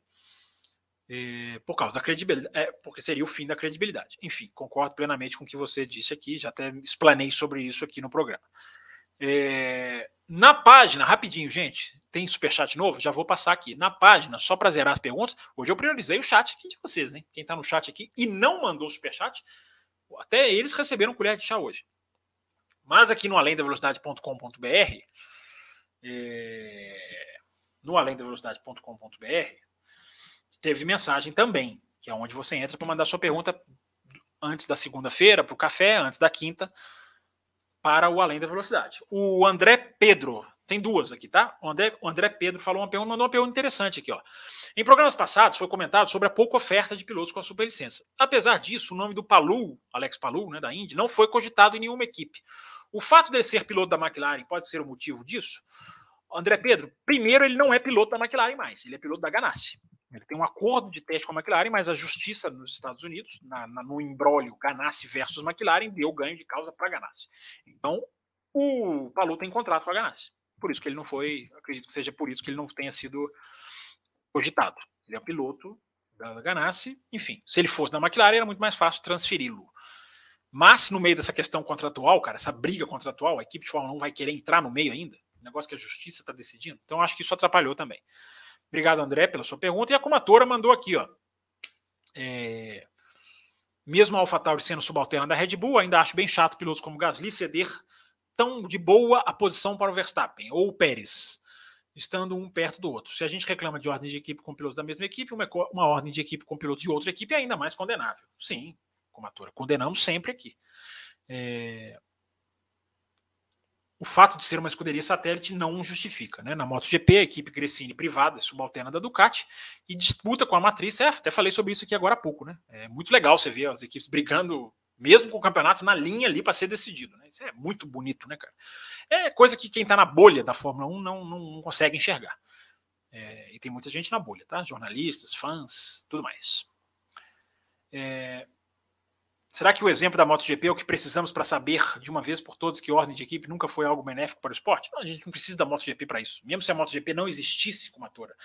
É, por causa da credibilidade, é, porque seria o fim da credibilidade. Enfim, concordo plenamente com o que você disse aqui, já até explanei sobre isso aqui no programa. É, na página, rapidinho, gente, tem superchat novo? Já vou passar aqui. Na página, só para zerar as perguntas, hoje eu priorizei o chat aqui de vocês, hein? Quem está no chat aqui e não mandou superchat, até eles receberam colher de chá hoje. Mas aqui no além da velocidade.com.br, é, no além da velocidade.com.br, teve mensagem também, que é onde você entra para mandar sua pergunta antes da segunda-feira, para o café, antes da quinta, para o Além da Velocidade. O André Pedro, tem duas aqui, tá? O André, o André Pedro falou uma pergunta, mandou uma pergunta interessante aqui, ó. Em programas passados foi comentado sobre a pouca oferta de pilotos com a superlicença. Apesar disso, o nome do Palu, Alex Palu, né, da Indy, não foi cogitado em nenhuma equipe. O fato dele ser piloto da McLaren pode ser o motivo disso? André Pedro, primeiro, ele não é piloto da McLaren mais, ele é piloto da Ganassi. Ele tem um acordo de teste com a McLaren, mas a justiça nos Estados Unidos, na, na, no embrólio Ganassi versus McLaren, deu ganho de causa para Ganassi. Então, o Palu tem contrato com a Ganassi. Por isso que ele não foi, acredito que seja por isso que ele não tenha sido cogitado. Ele é piloto da Ganassi, enfim. Se ele fosse da McLaren, era muito mais fácil transferi-lo. Mas, no meio dessa questão contratual, cara, essa briga contratual, a equipe de Fórmula 1 vai querer entrar no meio ainda, negócio que a justiça está decidindo. Então, acho que isso atrapalhou também. Obrigado, André, pela sua pergunta. E a Comatora mandou aqui, ó. É... Mesmo a AlphaTauri sendo subalterna da Red Bull, ainda acho bem chato pilotos como Gasly ceder tão de boa a posição para o Verstappen ou o Pérez, estando um perto do outro. Se a gente reclama de ordem de equipe com pilotos da mesma equipe, uma, uma ordem de equipe com pilotos de outra equipe é ainda mais condenável. Sim, Comatora, condenamos sempre aqui. É o fato de ser uma escuderia satélite não justifica. Né? Na MotoGP, a equipe Gresini privada, subalterna da Ducati, e disputa com a matriz. É, até falei sobre isso aqui agora há pouco. Né? É muito legal você ver as equipes brigando, mesmo com o campeonato, na linha ali para ser decidido. Né? Isso é muito bonito, né, cara? É coisa que quem está na bolha da Fórmula 1 não, não, consegue enxergar. É, e tem muita gente na bolha, tá? Jornalistas, fãs, tudo mais. É, Será que o exemplo da MotoGP é o que precisamos para saber de uma vez por todas que ordem de equipe nunca foi algo benéfico para o esporte? Não, a gente não precisa da MotoGP para isso. Mesmo se a MotoGP não existisse como atora,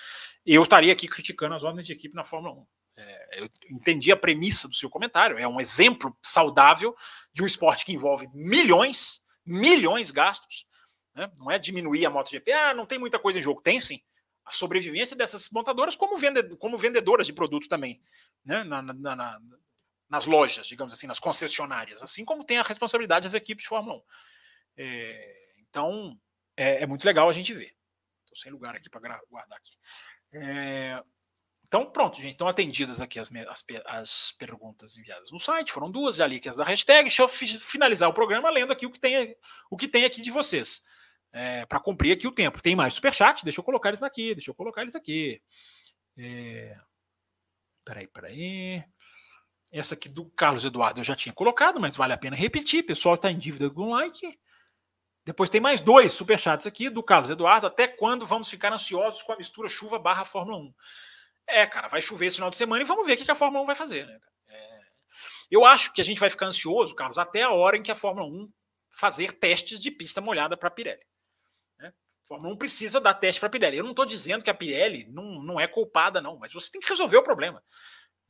eu estaria aqui criticando as ordens de equipe na Fórmula 1. É, eu entendi a premissa do seu comentário. É um exemplo saudável de um esporte que envolve milhões, milhões gastos. Né? Não é diminuir a MotoGP. Ah, não tem muita coisa em jogo. Tem sim. A sobrevivência dessas montadoras como, vende, como vendedoras de produtos também. Né? Na, na, na, nas lojas, digamos assim, nas concessionárias, assim como tem a responsabilidade das equipes de Fórmula 1. É, então, é, é, muito legal a gente ver. Estou sem lugar aqui para guardar aqui. É, então, pronto, gente. Estão atendidas aqui as, as, as, perguntas enviadas no site. Foram duas já ali que as da hashtag. Deixa eu finalizar o programa lendo aqui o que tem, o que tem aqui de vocês. É, para cumprir aqui o tempo. Tem mais superchat, deixa eu colocar eles aqui, deixa eu colocar eles aqui. É... Peraí, peraí. Essa aqui do Carlos Eduardo eu já tinha colocado, mas vale a pena repetir. pessoal está em dívida com like. Depois tem mais dois superchats aqui do Carlos Eduardo. Até quando vamos ficar ansiosos com a mistura chuva barra Fórmula 1? É, cara, vai chover esse final de semana e vamos ver o que a Fórmula 1 vai fazer. Né? É... Eu acho que a gente vai ficar ansioso, Carlos, até a hora em que a Fórmula 1 fazer testes de pista molhada para a Pirelli. Né? A Fórmula 1 precisa dar teste para a Pirelli. Eu não estou dizendo que a Pirelli não, não é culpada, não, mas você tem que resolver o problema.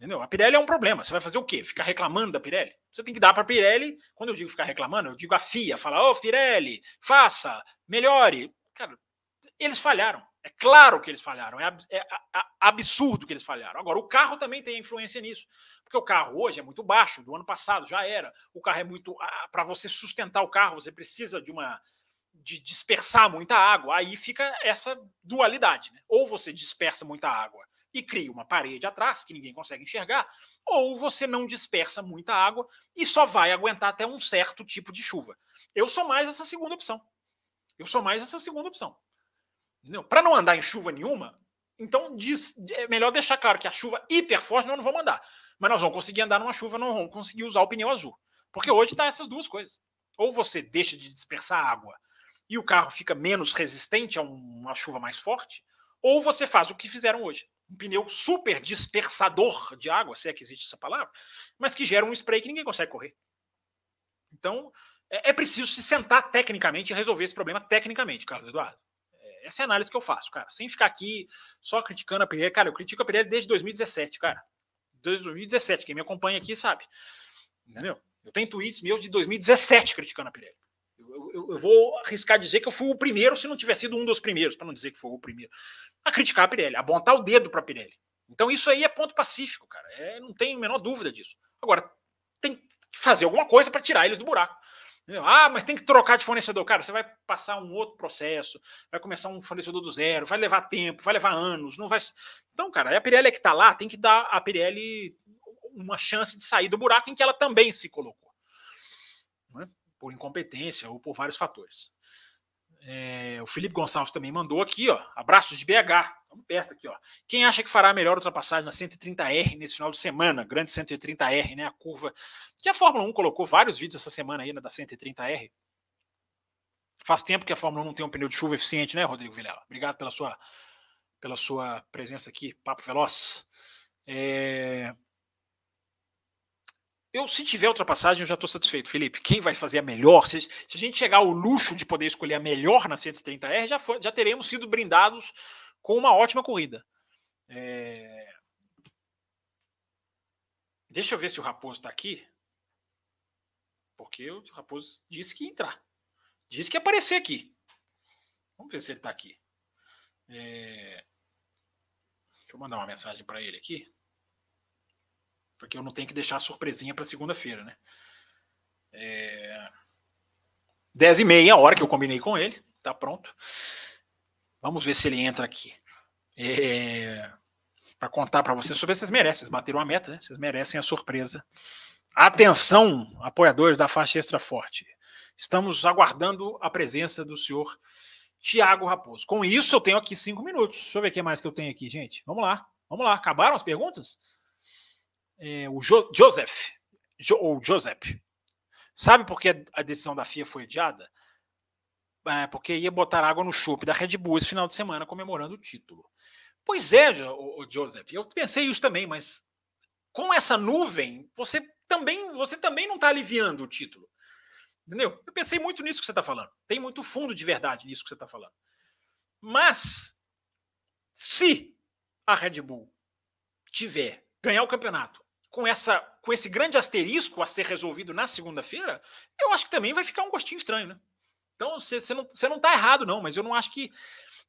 Entendeu? A Pirelli é um problema. Você vai fazer o quê? Ficar reclamando da Pirelli? Você tem que dar para a Pirelli. Quando eu digo ficar reclamando, eu digo a FIA, falar, ô oh, Pirelli, faça, melhore. Cara, eles falharam. É claro que eles falharam. É, é, absurdo que eles falharam. Agora, o carro também tem influência nisso. Porque o carro hoje é muito baixo, do ano passado já era. O carro é muito. Para você sustentar o carro, você precisa de uma. de dispersar muita água. Aí fica essa dualidade. Né? Ou você dispersa muita água e cria uma parede atrás que ninguém consegue enxergar, ou você não dispersa muita água e só vai aguentar até um certo tipo de chuva. Eu sou mais essa segunda opção. Eu sou mais essa segunda opção. Para não andar em chuva nenhuma, então diz, é melhor deixar claro que a chuva hiper forte nós não vamos andar. Mas nós vamos conseguir andar numa chuva, não vamos conseguir usar o pneu azul. Porque hoje está essas duas coisas. Ou você deixa de dispersar água e o carro fica menos resistente a uma chuva mais forte, ou você faz o que fizeram hoje um pneu super dispersador de água, se é que existe essa palavra, mas que gera um spray que ninguém consegue correr. Então, é, é preciso se sentar tecnicamente e resolver esse problema tecnicamente, Carlos Eduardo. É, essa é a análise que eu faço, cara. Sem ficar aqui só criticando a Pirelli. Cara, eu critico a Pirelli desde 2017, cara. Desde 2017. Quem me acompanha aqui sabe. Entendeu? Eu tenho tweets meus de 2017 criticando a Pirelli. Eu, eu, vou arriscar dizer que eu fui o primeiro, se não tivesse sido um dos primeiros, para não dizer que foi o primeiro, a criticar a Pirelli, a apontar o dedo para a Pirelli. Então isso aí é ponto pacífico, cara. É, não tem a menor dúvida disso. Agora, tem que fazer alguma coisa para tirar eles do buraco. Entendeu? Ah, mas tem que trocar de fornecedor. Cara, você vai passar um outro processo, vai começar um fornecedor do zero, vai levar tempo, vai levar anos, não vai. Então, cara, a Pirelli é que está lá, tem que dar a Pirelli uma chance de sair do buraco em que ela também se colocou. Né? Por incompetência ou por vários fatores. É, o Felipe Gonçalves também mandou aqui, ó. Abraços de BH. Estamos perto aqui, ó. Quem acha que fará a melhor ultrapassagem na 130R nesse final de semana? Grande 130R, né? A curva. Que a Fórmula 1 colocou vários vídeos essa semana aí, né, da 130R. Faz tempo que a Fórmula 1 não tem um pneu de chuva eficiente, né, Rodrigo Vilela? Obrigado pela sua, pela sua presença aqui, Papo Veloz. É... Eu, se tiver ultrapassagem, eu já estou satisfeito, Felipe. Quem vai fazer a melhor? Se, se, a gente chegar ao luxo de poder escolher a melhor na 130R, já, foi, já teremos sido brindados com uma ótima corrida. É... Deixa eu ver se o Raposo está aqui. Porque o Raposo disse que ia entrar. Disse que ia aparecer aqui. Vamos ver se ele está aqui. É... Deixa eu mandar uma mensagem para ele aqui. Porque eu não tenho que deixar surpresinha para segunda-feira, né? É... 10 e meia, a hora que eu combinei com ele. Tá pronto. Vamos ver se ele entra aqui. É, para contar para vocês sobre vocês merecem, vocês bateram a meta, né? Vocês merecem a surpresa. Atenção, apoiadores da faixa extra forte. Estamos aguardando a presença do senhor Tiago Raposo. Com isso, eu tenho aqui cinco minutos. Deixa eu ver o que mais que eu tenho aqui, gente. Vamos lá, vamos lá. Acabaram as perguntas? É, o jo Joseph, jo ou Joseph, sabe por que a decisão da FIA foi adiada? é, porque ia botar água no chope da Red Bull esse final de semana comemorando o título. Pois é, o, Joseph, eu pensei isso também, mas com essa nuvem, você também, você também não está aliviando o título. Entendeu? Eu pensei muito nisso que você está falando. Tem muito fundo de verdade nisso que você está falando. Mas, se a Red Bull tiver ganhar o campeonato com, essa, com esse grande asterisco a ser resolvido na segunda-feira, eu acho que também vai ficar um gostinho estranho, né? Então você não, você não tá errado, não, mas eu não acho que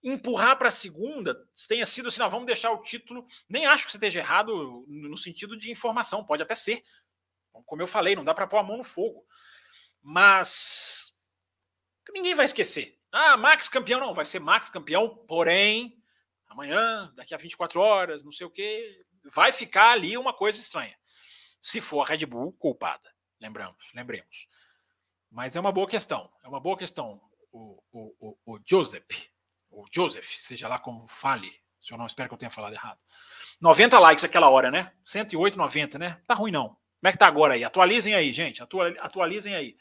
empurrar para a segunda tenha sido assim, não, vamos deixar o título. Nem acho que você esteja errado no sentido de informação, pode até ser. Como eu falei, não dá para pôr a mão no fogo. Mas ninguém vai esquecer. Ah, Max campeão, não, vai ser Max campeão, porém, amanhã, daqui a 24 horas, não sei o quê, vai ficar ali uma coisa estranha. Se for a Red Bull culpada, lembramos, lembremos. Mas é uma boa questão. É uma boa questão. O, o, o, o Joseph, o Joseph, seja lá como fale, se eu não espero que eu tenha falado errado. 90 likes aquela hora, né? 108, 90, né? Tá ruim não. Como é que tá agora aí? Atualizem aí, gente. Atualizem aí.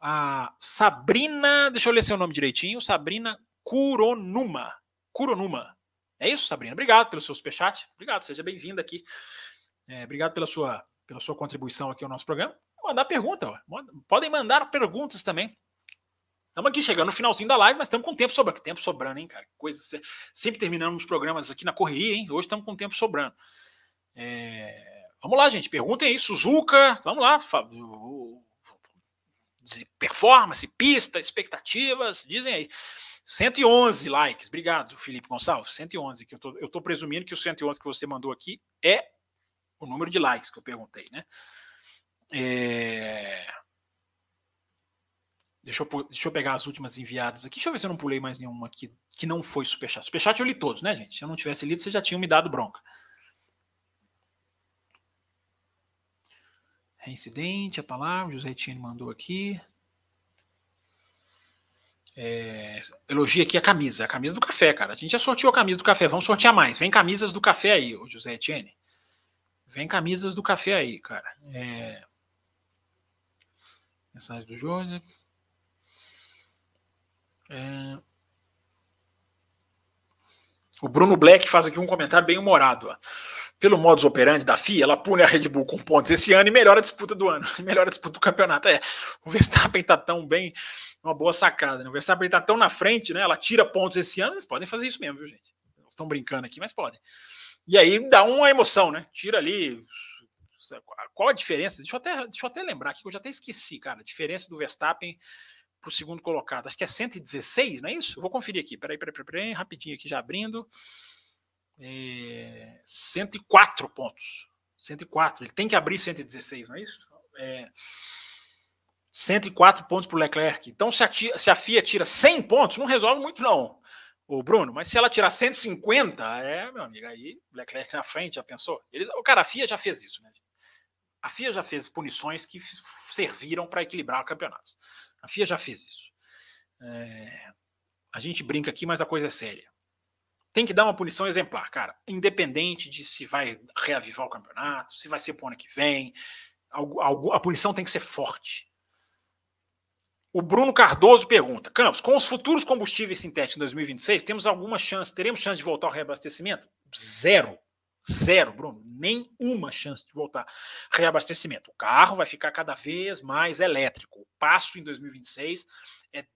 A Sabrina, deixa eu ler seu nome direitinho. Sabrina Kuronuma. Kuronuma. É isso, Sabrina? Obrigado pelo seu superchat. Obrigado, seja bem-vinda aqui. É, obrigado pela sua, pela sua contribuição aqui ao nosso programa mandar pergunta. Ó. Podem mandar perguntas também. Estamos aqui chegando no finalzinho da live, mas estamos com tempo sobrando. Tempo sobrando, hein, cara? Coisa, sempre terminando os programas aqui na correria, hein? Hoje estamos com tempo sobrando. É... Vamos lá, gente. Perguntem aí, Suzuka. Vamos lá. Performance, pista, expectativas. Dizem aí. 111 likes. Obrigado, Felipe Gonçalves. 111. Que eu tô, eu tô presumindo que o 111 que você mandou aqui é o número de likes que eu perguntei, né? É... Deixa, eu, deixa eu pegar as últimas enviadas aqui. Deixa eu ver se eu não pulei mais nenhuma aqui que não foi superchat. Superchat eu li todos, né, gente? Se eu não tivesse lido, vocês já tinham me dado bronca. Reincidente, a palavra, José Etienne mandou aqui. É, elogia aqui a camisa, a camisa do café, cara. A gente já sorteou a camisa do café, vamos sortear mais. Vem camisas do café aí, José Etienne. Vem camisas do café aí, cara. É... Mensagem do José. É... O Bruno Black faz aqui um comentário bem humorado. Ó. Pelo modus operandi da FIA, ela pune a Red Bull com pontos esse ano e melhora a disputa do ano, melhora a disputa do campeonato. É, o Verstappen está tão bem, uma boa sacada. Né? O Verstappen está tão na frente, né? Ela tira pontos esse ano, eles podem fazer isso mesmo, viu, gente? Eles estão brincando aqui, mas podem. E aí dá uma emoção, né? Tira ali qual a diferença? Deixa eu até, deixa eu até lembrar aqui, que eu já até esqueci, cara. A diferença do Verstappen para o segundo colocado. Acho que é 116, não é isso? Eu vou conferir aqui. Peraí, peraí, peraí, peraí rapidinho aqui já abrindo. É, 104 pontos. 104. Ele tem que abrir 116, não é isso? É, 104 pontos para o Leclerc. Então, se a, se a FIA tira 100 pontos, não resolve muito, não, o Bruno. Mas se ela tirar 150, é, meu amigo, aí Leclerc na frente, já pensou? Eles, o cara, a FIA já fez isso, né? A FIA já fez punições que serviram para equilibrar campeonatos. A FIA já fez isso. É, a gente brinca aqui, mas a coisa é séria. Tem que dar uma punição exemplar, cara. Independente de se vai reavivar o campeonato, se vai ser para o ano que vem. A punição tem que ser forte. O Bruno Cardoso pergunta: Campos, com os futuros combustíveis sintéticos em 2026, temos alguma chance, teremos chance de voltar ao reabastecimento? Zero. Zero, Bruno. Nenhuma chance de voltar. Reabastecimento. O carro vai ficar cada vez mais elétrico. O passo em 2026 é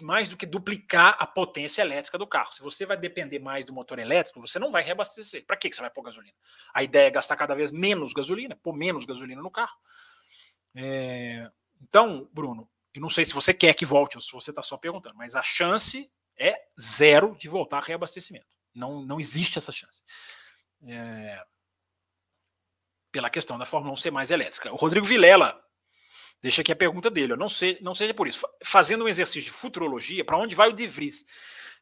mais do que duplicar a potência elétrica do carro. Se você vai depender mais do motor elétrico, você não vai reabastecer. Para que você vai pôr gasolina? A ideia é gastar cada vez menos gasolina, pôr menos gasolina no carro. É... Então, Bruno, eu não sei se você quer que volte ou se você está só perguntando, mas a chance é zero de voltar reabastecimento. Não, não existe essa chance é, pela questão da Fórmula 1 ser mais elétrica. O Rodrigo Vilela deixa aqui a pergunta dele. Eu não sei, não seja por isso. Fazendo um exercício de futurologia, para onde vai o De Vries?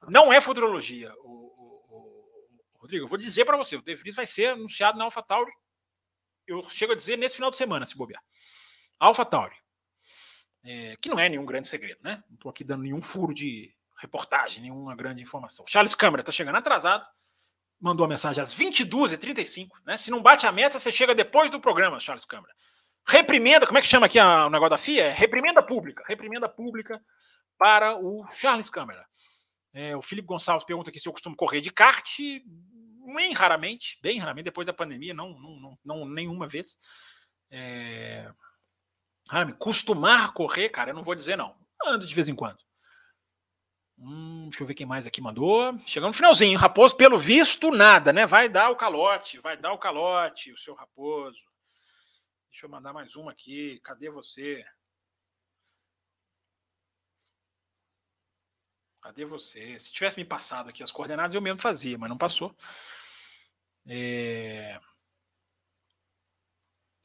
Não é futurologia, o, o, o Rodrigo. Eu vou dizer para você, o De Vries vai ser anunciado na AlphaTauri. Eu chego a dizer nesse final de semana, se bobear. AlphaTauri. É, que não é nenhum grande segredo, né? Não estou aqui dando nenhum furo de reportagem, nenhuma grande informação. Charles Câmara está chegando atrasado mandou a mensagem às 22h35. Né? Se não bate a meta, você chega depois do programa, Charles Câmara. Reprimenda, como é que chama aqui a, o negócio da FIA? É reprimenda pública. Reprimenda pública para o Charles Câmara. É, o Felipe Gonçalves pergunta aqui se eu costumo correr de kart. Bem raramente, bem raramente, depois da pandemia, não, não, não, não nenhuma vez. É... costumar correr, cara, eu não vou dizer não. Ando de vez em quando. Hum, deixa eu ver quem mais aqui mandou. Chegando no finalzinho. Raposo, pelo visto, nada, né? Vai dar o calote, vai dar o calote, o seu Raposo. Deixa eu mandar mais uma aqui. Cadê você? Cadê você? Se tivesse me passado aqui as coordenadas, eu mesmo fazia, mas não passou. É...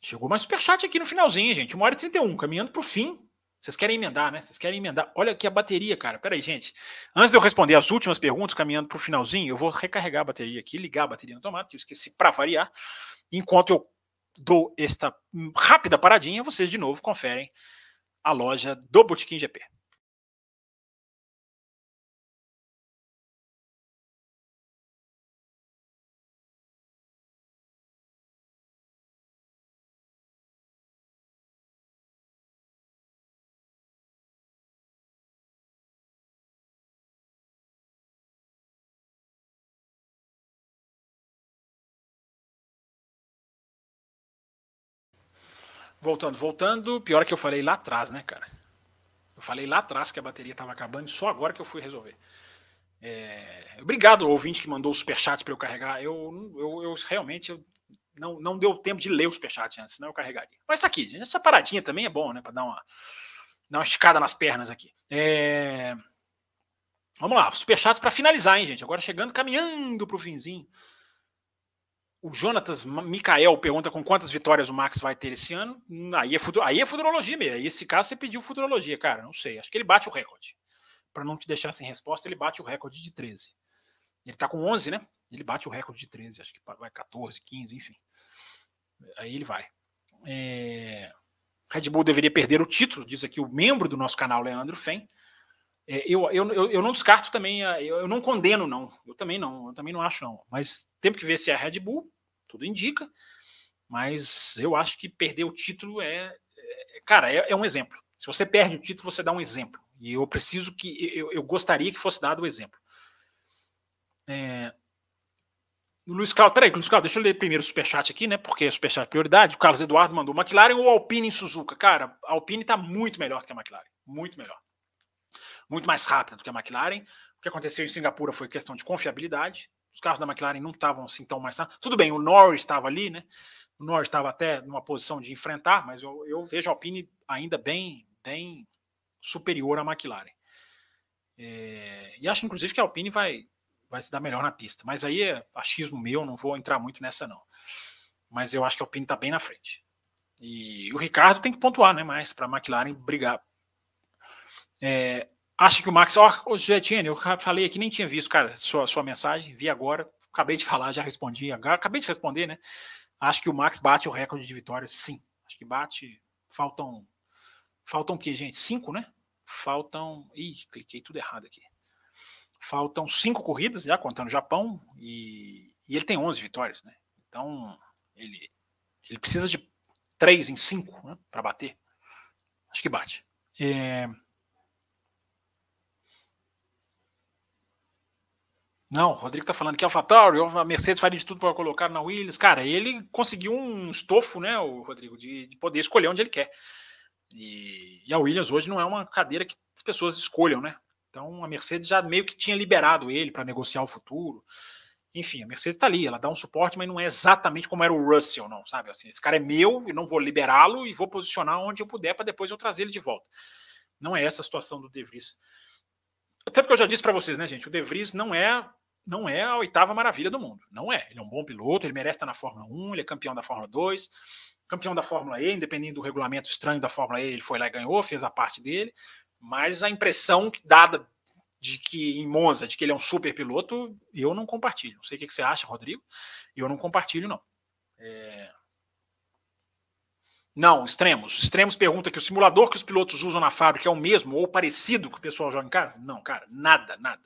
Chegou mais superchat aqui no finalzinho, gente. 1 hora e 31, caminhando para o fim vocês querem emendar, né? Vocês querem emendar. Olha aqui a bateria, cara. Pera aí, gente. Antes de eu responder as últimas perguntas, caminhando para o finalzinho, eu vou recarregar a bateria aqui, ligar a bateria no tomate, eu esqueci para variar. Enquanto eu dou esta rápida paradinha, vocês de novo conferem a loja do Botequim GP. Voltando, voltando. Pior que eu falei lá atrás, né, cara? Eu falei lá atrás que a bateria estava acabando e só agora que eu fui resolver. É... Obrigado, ouvinte que mandou o superchat para eu carregar. Eu, eu, eu realmente eu não, não deu tempo de ler o superchat antes, senão eu carregaria. Mas tá aqui, gente. Essa paradinha também é bom, né? Para dar uma, dar uma esticada nas pernas aqui. É... Vamos lá, superchats para finalizar, hein, gente? Agora chegando, caminhando para o finzinho. O Jonatas Mikael pergunta com quantas vitórias o Max vai ter esse ano. Aí é, futuro, aí é futurologia mesmo. Aí, esse caso, você pediu futurologia, cara. Não sei. Acho que ele bate o recorde. Para não te deixar sem resposta, ele bate o recorde de 13. Ele tá com 11, né? Ele bate o recorde de 13. Acho que vai 14, 15, enfim. Aí ele vai. É... Red Bull deveria perder o título, diz aqui o membro do nosso canal, Leandro Fen. É, eu, eu, eu, não descarto também, eu, eu, não condeno, não. Eu também não, eu também não acho, não. Mas temos que ver se é a Red Bull, tudo indica. Mas eu acho que perder o título é. é cara, é, é, um exemplo. Se você perde o título, você dá um exemplo. E eu preciso que. Eu, eu gostaria que fosse dado o exemplo. É, Luiz Carlos, peraí, Luiz Carlos, deixa eu ler primeiro o superchat aqui, né? Porque é superchat prioridade. O Carlos Eduardo mandou McLaren ou Alpine em Suzuka? Cara, a Alpine está muito melhor que a McLaren. Muito melhor muito mais rápida do que a McLaren. O que aconteceu em Singapura foi questão de confiabilidade. Os carros da McLaren não estavam assim tão mais rápidos. Tudo bem, o Norris estava ali, né? O Norris estava até numa posição de enfrentar, mas eu, eu vejo a Alpine ainda bem, bem, superior à McLaren. É, e acho, inclusive, que a Alpine vai, vai se dar melhor na pista. Mas aí é achismo meu, não vou entrar muito nessa, não. Mas eu acho que a Alpine está bem na frente. E o Ricardo tem que pontuar, né? Mais para a McLaren brigar. É, acho que o Max. Ó, oh, Etienne, eu falei aqui, nem tinha visto, cara, sua, sua mensagem, vi agora. Acabei de falar, já respondi. Acabei de responder, né? Acho que o Max bate o recorde de vitórias, sim. Acho que bate. Faltam. Faltam o quê, gente? Cinco, né? Faltam. Ih, cliquei tudo errado aqui. Faltam cinco corridas, já contando o Japão, e, e ele tem 11 vitórias, né? Então, ele, ele precisa de três em cinco né, para bater. Acho que bate. É... Não, o Rodrigo tá falando que AlphaTauri, a Mercedes faria de tudo para colocar na Williams. Cara, ele conseguiu um estofo, né, o Rodrigo, de, de poder escolher onde ele quer. E, e, a Williams hoje não é uma cadeira que as pessoas escolham, né? Então a Mercedes já meio que tinha liberado ele para negociar o futuro. Enfim, a Mercedes está ali, ela dá um suporte, mas não é exatamente como era o Russell, não, sabe? Assim, esse cara é meu, e não vou liberá-lo e vou posicionar onde eu puder para depois eu trazer ele de volta. Não é essa a situação do De Vries. Até porque eu já disse para vocês, né, gente? O De Vries não é não é a oitava maravilha do mundo. Não é. Ele é um bom piloto, ele merece estar na Fórmula 1, ele é campeão da Fórmula 2, campeão da Fórmula E, independente do regulamento estranho da Fórmula E, ele foi lá e ganhou, fez a parte dele. Mas a impressão dada de que em Monza, de que ele é um super piloto, eu não compartilho. Não sei o que você acha, Rodrigo. Eu não compartilho, não. É... Não, extremos. Extremos pergunta que o simulador que os pilotos usam na fábrica é o mesmo ou parecido que o pessoal joga em casa? Não, cara, nada, nada.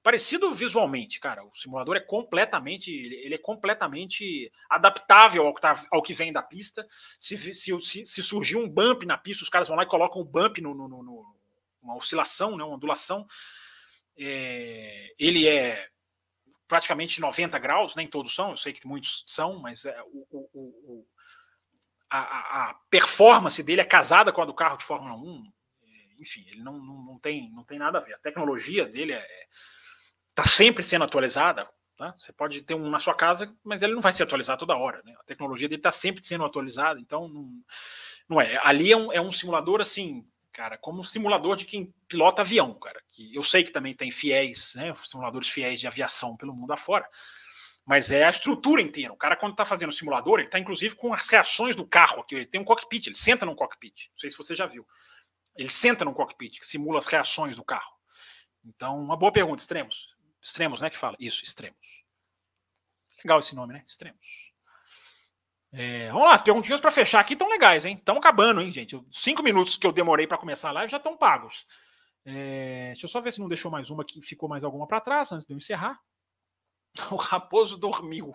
Parecido visualmente, cara. O simulador é completamente, ele é completamente adaptável ao que, tá, ao que vem da pista. Se, se, se, se surgir um bump na pista, os caras vão lá e colocam um bump no, no, no, uma oscilação, né, uma ondulação. É, ele é praticamente 90 graus, nem todos são, eu sei que muitos são, mas é, o, o a, a, performance dele é casada com a do carro de Fórmula 1. Enfim, ele não, não, não, tem, não tem nada a ver. A tecnologia dele está é, tá sempre sendo atualizada. Tá? Você pode ter um na sua casa, mas ele não vai se atualizar toda hora. Né? A tecnologia dele está sempre sendo atualizada, então não, não é. Ali é um, é um simulador assim, cara, como um simulador de quem pilota avião, cara. Que eu sei que também tem fiéis, né, simuladores fiéis de aviação pelo mundo afora, mas é a estrutura inteira. O cara, quando está fazendo o simulador, ele está inclusive com as reações do carro aqui. Ele tem um cockpit, ele senta num cockpit. Não sei se você já viu. Ele senta num cockpit que simula as reações do carro. Então, uma boa pergunta, extremos. Extremos, né? Que fala. Isso, extremos. Legal esse nome, né? Extremos. É, vamos lá, as perguntinhas para fechar aqui estão legais, hein? Estão acabando, hein, gente? cinco minutos que eu demorei para começar a live já estão pagos. É, deixa eu só ver se não deixou mais uma aqui, ficou mais alguma para trás antes de eu encerrar. O raposo dormiu,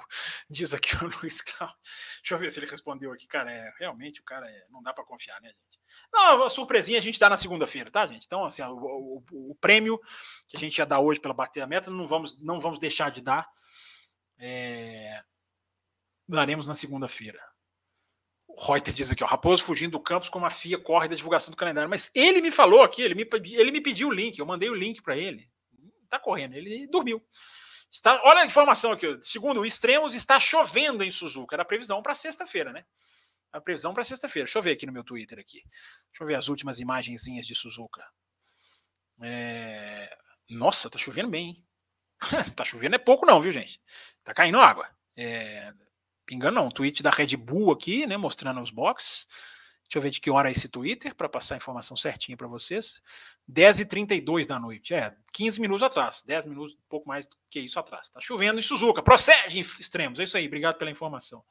diz aqui o Luiz Cláudio. Deixa eu ver se ele respondeu aqui. Cara, é, realmente o cara é, não dá para confiar, né, gente? Não, a surpresinha a gente dá na segunda-feira, tá, gente? Então, assim, o, o, o, prêmio que a gente ia dar hoje pela bater a meta, não vamos, não vamos deixar de dar. É... Daremos na segunda-feira. O Reuter diz aqui, ó, Raposo fugindo do campus como a FIA corre da divulgação do calendário. Mas ele me falou aqui, ele me, ele me pediu o link, eu mandei o link para ele. Tá correndo, ele dormiu. Está, olha a informação aqui. Segundo Extremos, está chovendo em Suzuka. Era a previsão para sexta-feira, né? A previsão para sexta-feira. Deixa eu ver aqui no meu Twitter aqui. Deixa eu ver as últimas imagenzinhas de Suzuka. É... Nossa, tá chovendo bem, hein? tá chovendo é pouco não, viu, gente? Tá caindo água. É... Pingando não. Um tweet da Red Bull aqui, né? Mostrando os boxes. Deixa eu ver de que hora é esse Twitter para passar a informação certinha para vocês. 10h32 da noite. É, 15 minutos atrás. 10 minutos, um pouco mais do que isso atrás. Tá chovendo em Suzuka. Procede, extremos. É isso aí. Obrigado pela informação.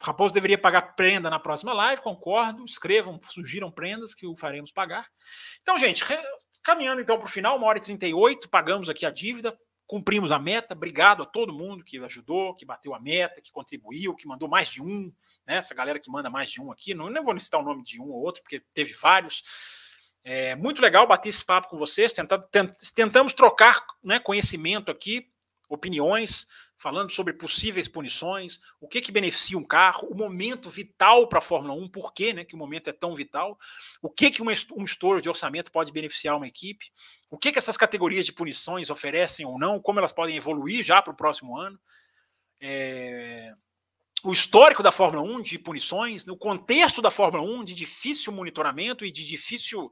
Raposo deveria pagar prenda na próxima live, concordo. Escrevam, sugiram prendas que o faremos pagar. Então, gente, caminhando então para o final, uma hora e 38, pagamos aqui a dívida, cumprimos a meta. Obrigado a todo mundo que ajudou, que bateu a meta, que contribuiu, que mandou mais de um. Né? Essa galera que manda mais de um aqui, não, não vou citar o nome de um ou outro, porque teve vários. É muito legal bater esse papo com vocês, tentar, tentamos trocar né, conhecimento aqui, opiniões, falando sobre possíveis punições, o que, que beneficia um carro, o momento vital para a Fórmula 1, por que, né, que o momento é tão vital, o que, que um estouro de orçamento pode beneficiar uma equipe, o que, que essas categorias de punições oferecem ou não, como elas podem evoluir já para o próximo ano. É, o histórico da Fórmula 1 de punições, no contexto da Fórmula 1 de difícil monitoramento e de difícil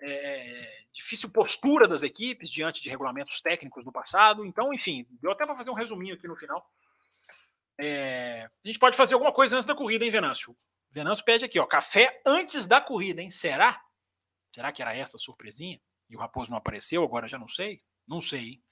é, difícil postura das equipes diante de regulamentos técnicos do passado. Então, enfim, deu até para fazer um resuminho aqui no final. É, a gente pode fazer alguma coisa antes da corrida, hein, Venâncio? Venâncio pede aqui, ó, café antes da corrida, hein? Será? Será que era essa a surpresinha? E o Raposo não apareceu, agora já não sei? Não sei, hein?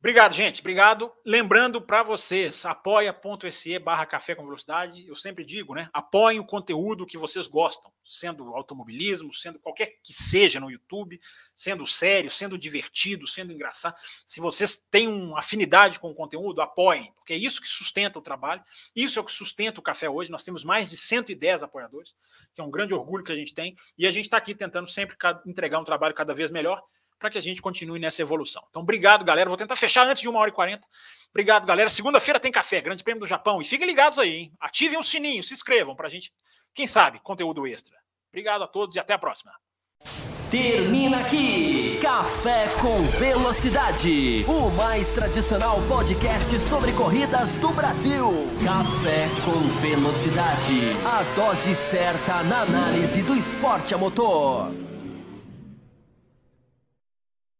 Obrigado, gente. Obrigado. Lembrando para vocês, apoia.se barra café com velocidade. Eu sempre digo, né? Apoiem o conteúdo que vocês gostam, sendo automobilismo, sendo qualquer que seja no YouTube, sendo sério, sendo divertido, sendo engraçado. Se vocês têm uma afinidade com o conteúdo, apoiem, porque é isso que sustenta o trabalho. Isso é o que sustenta o café hoje. Nós temos mais de 110 apoiadores, que é um grande orgulho que a gente tem. E a gente está aqui tentando sempre entregar um trabalho cada vez melhor para que a gente continue nessa evolução. Então, obrigado, galera. Vou tentar fechar antes de uma hora e quarenta. Obrigado, galera. Segunda-feira tem café, Grande Prêmio do Japão. E fiquem ligados aí, hein? Ativem o sininho, se inscrevam para a gente, quem sabe, conteúdo extra. Obrigado a todos e até a próxima. Termina aqui Café com Velocidade, o mais tradicional podcast sobre corridas do Brasil. Café com Velocidade, a dose certa na análise do esporte a motor.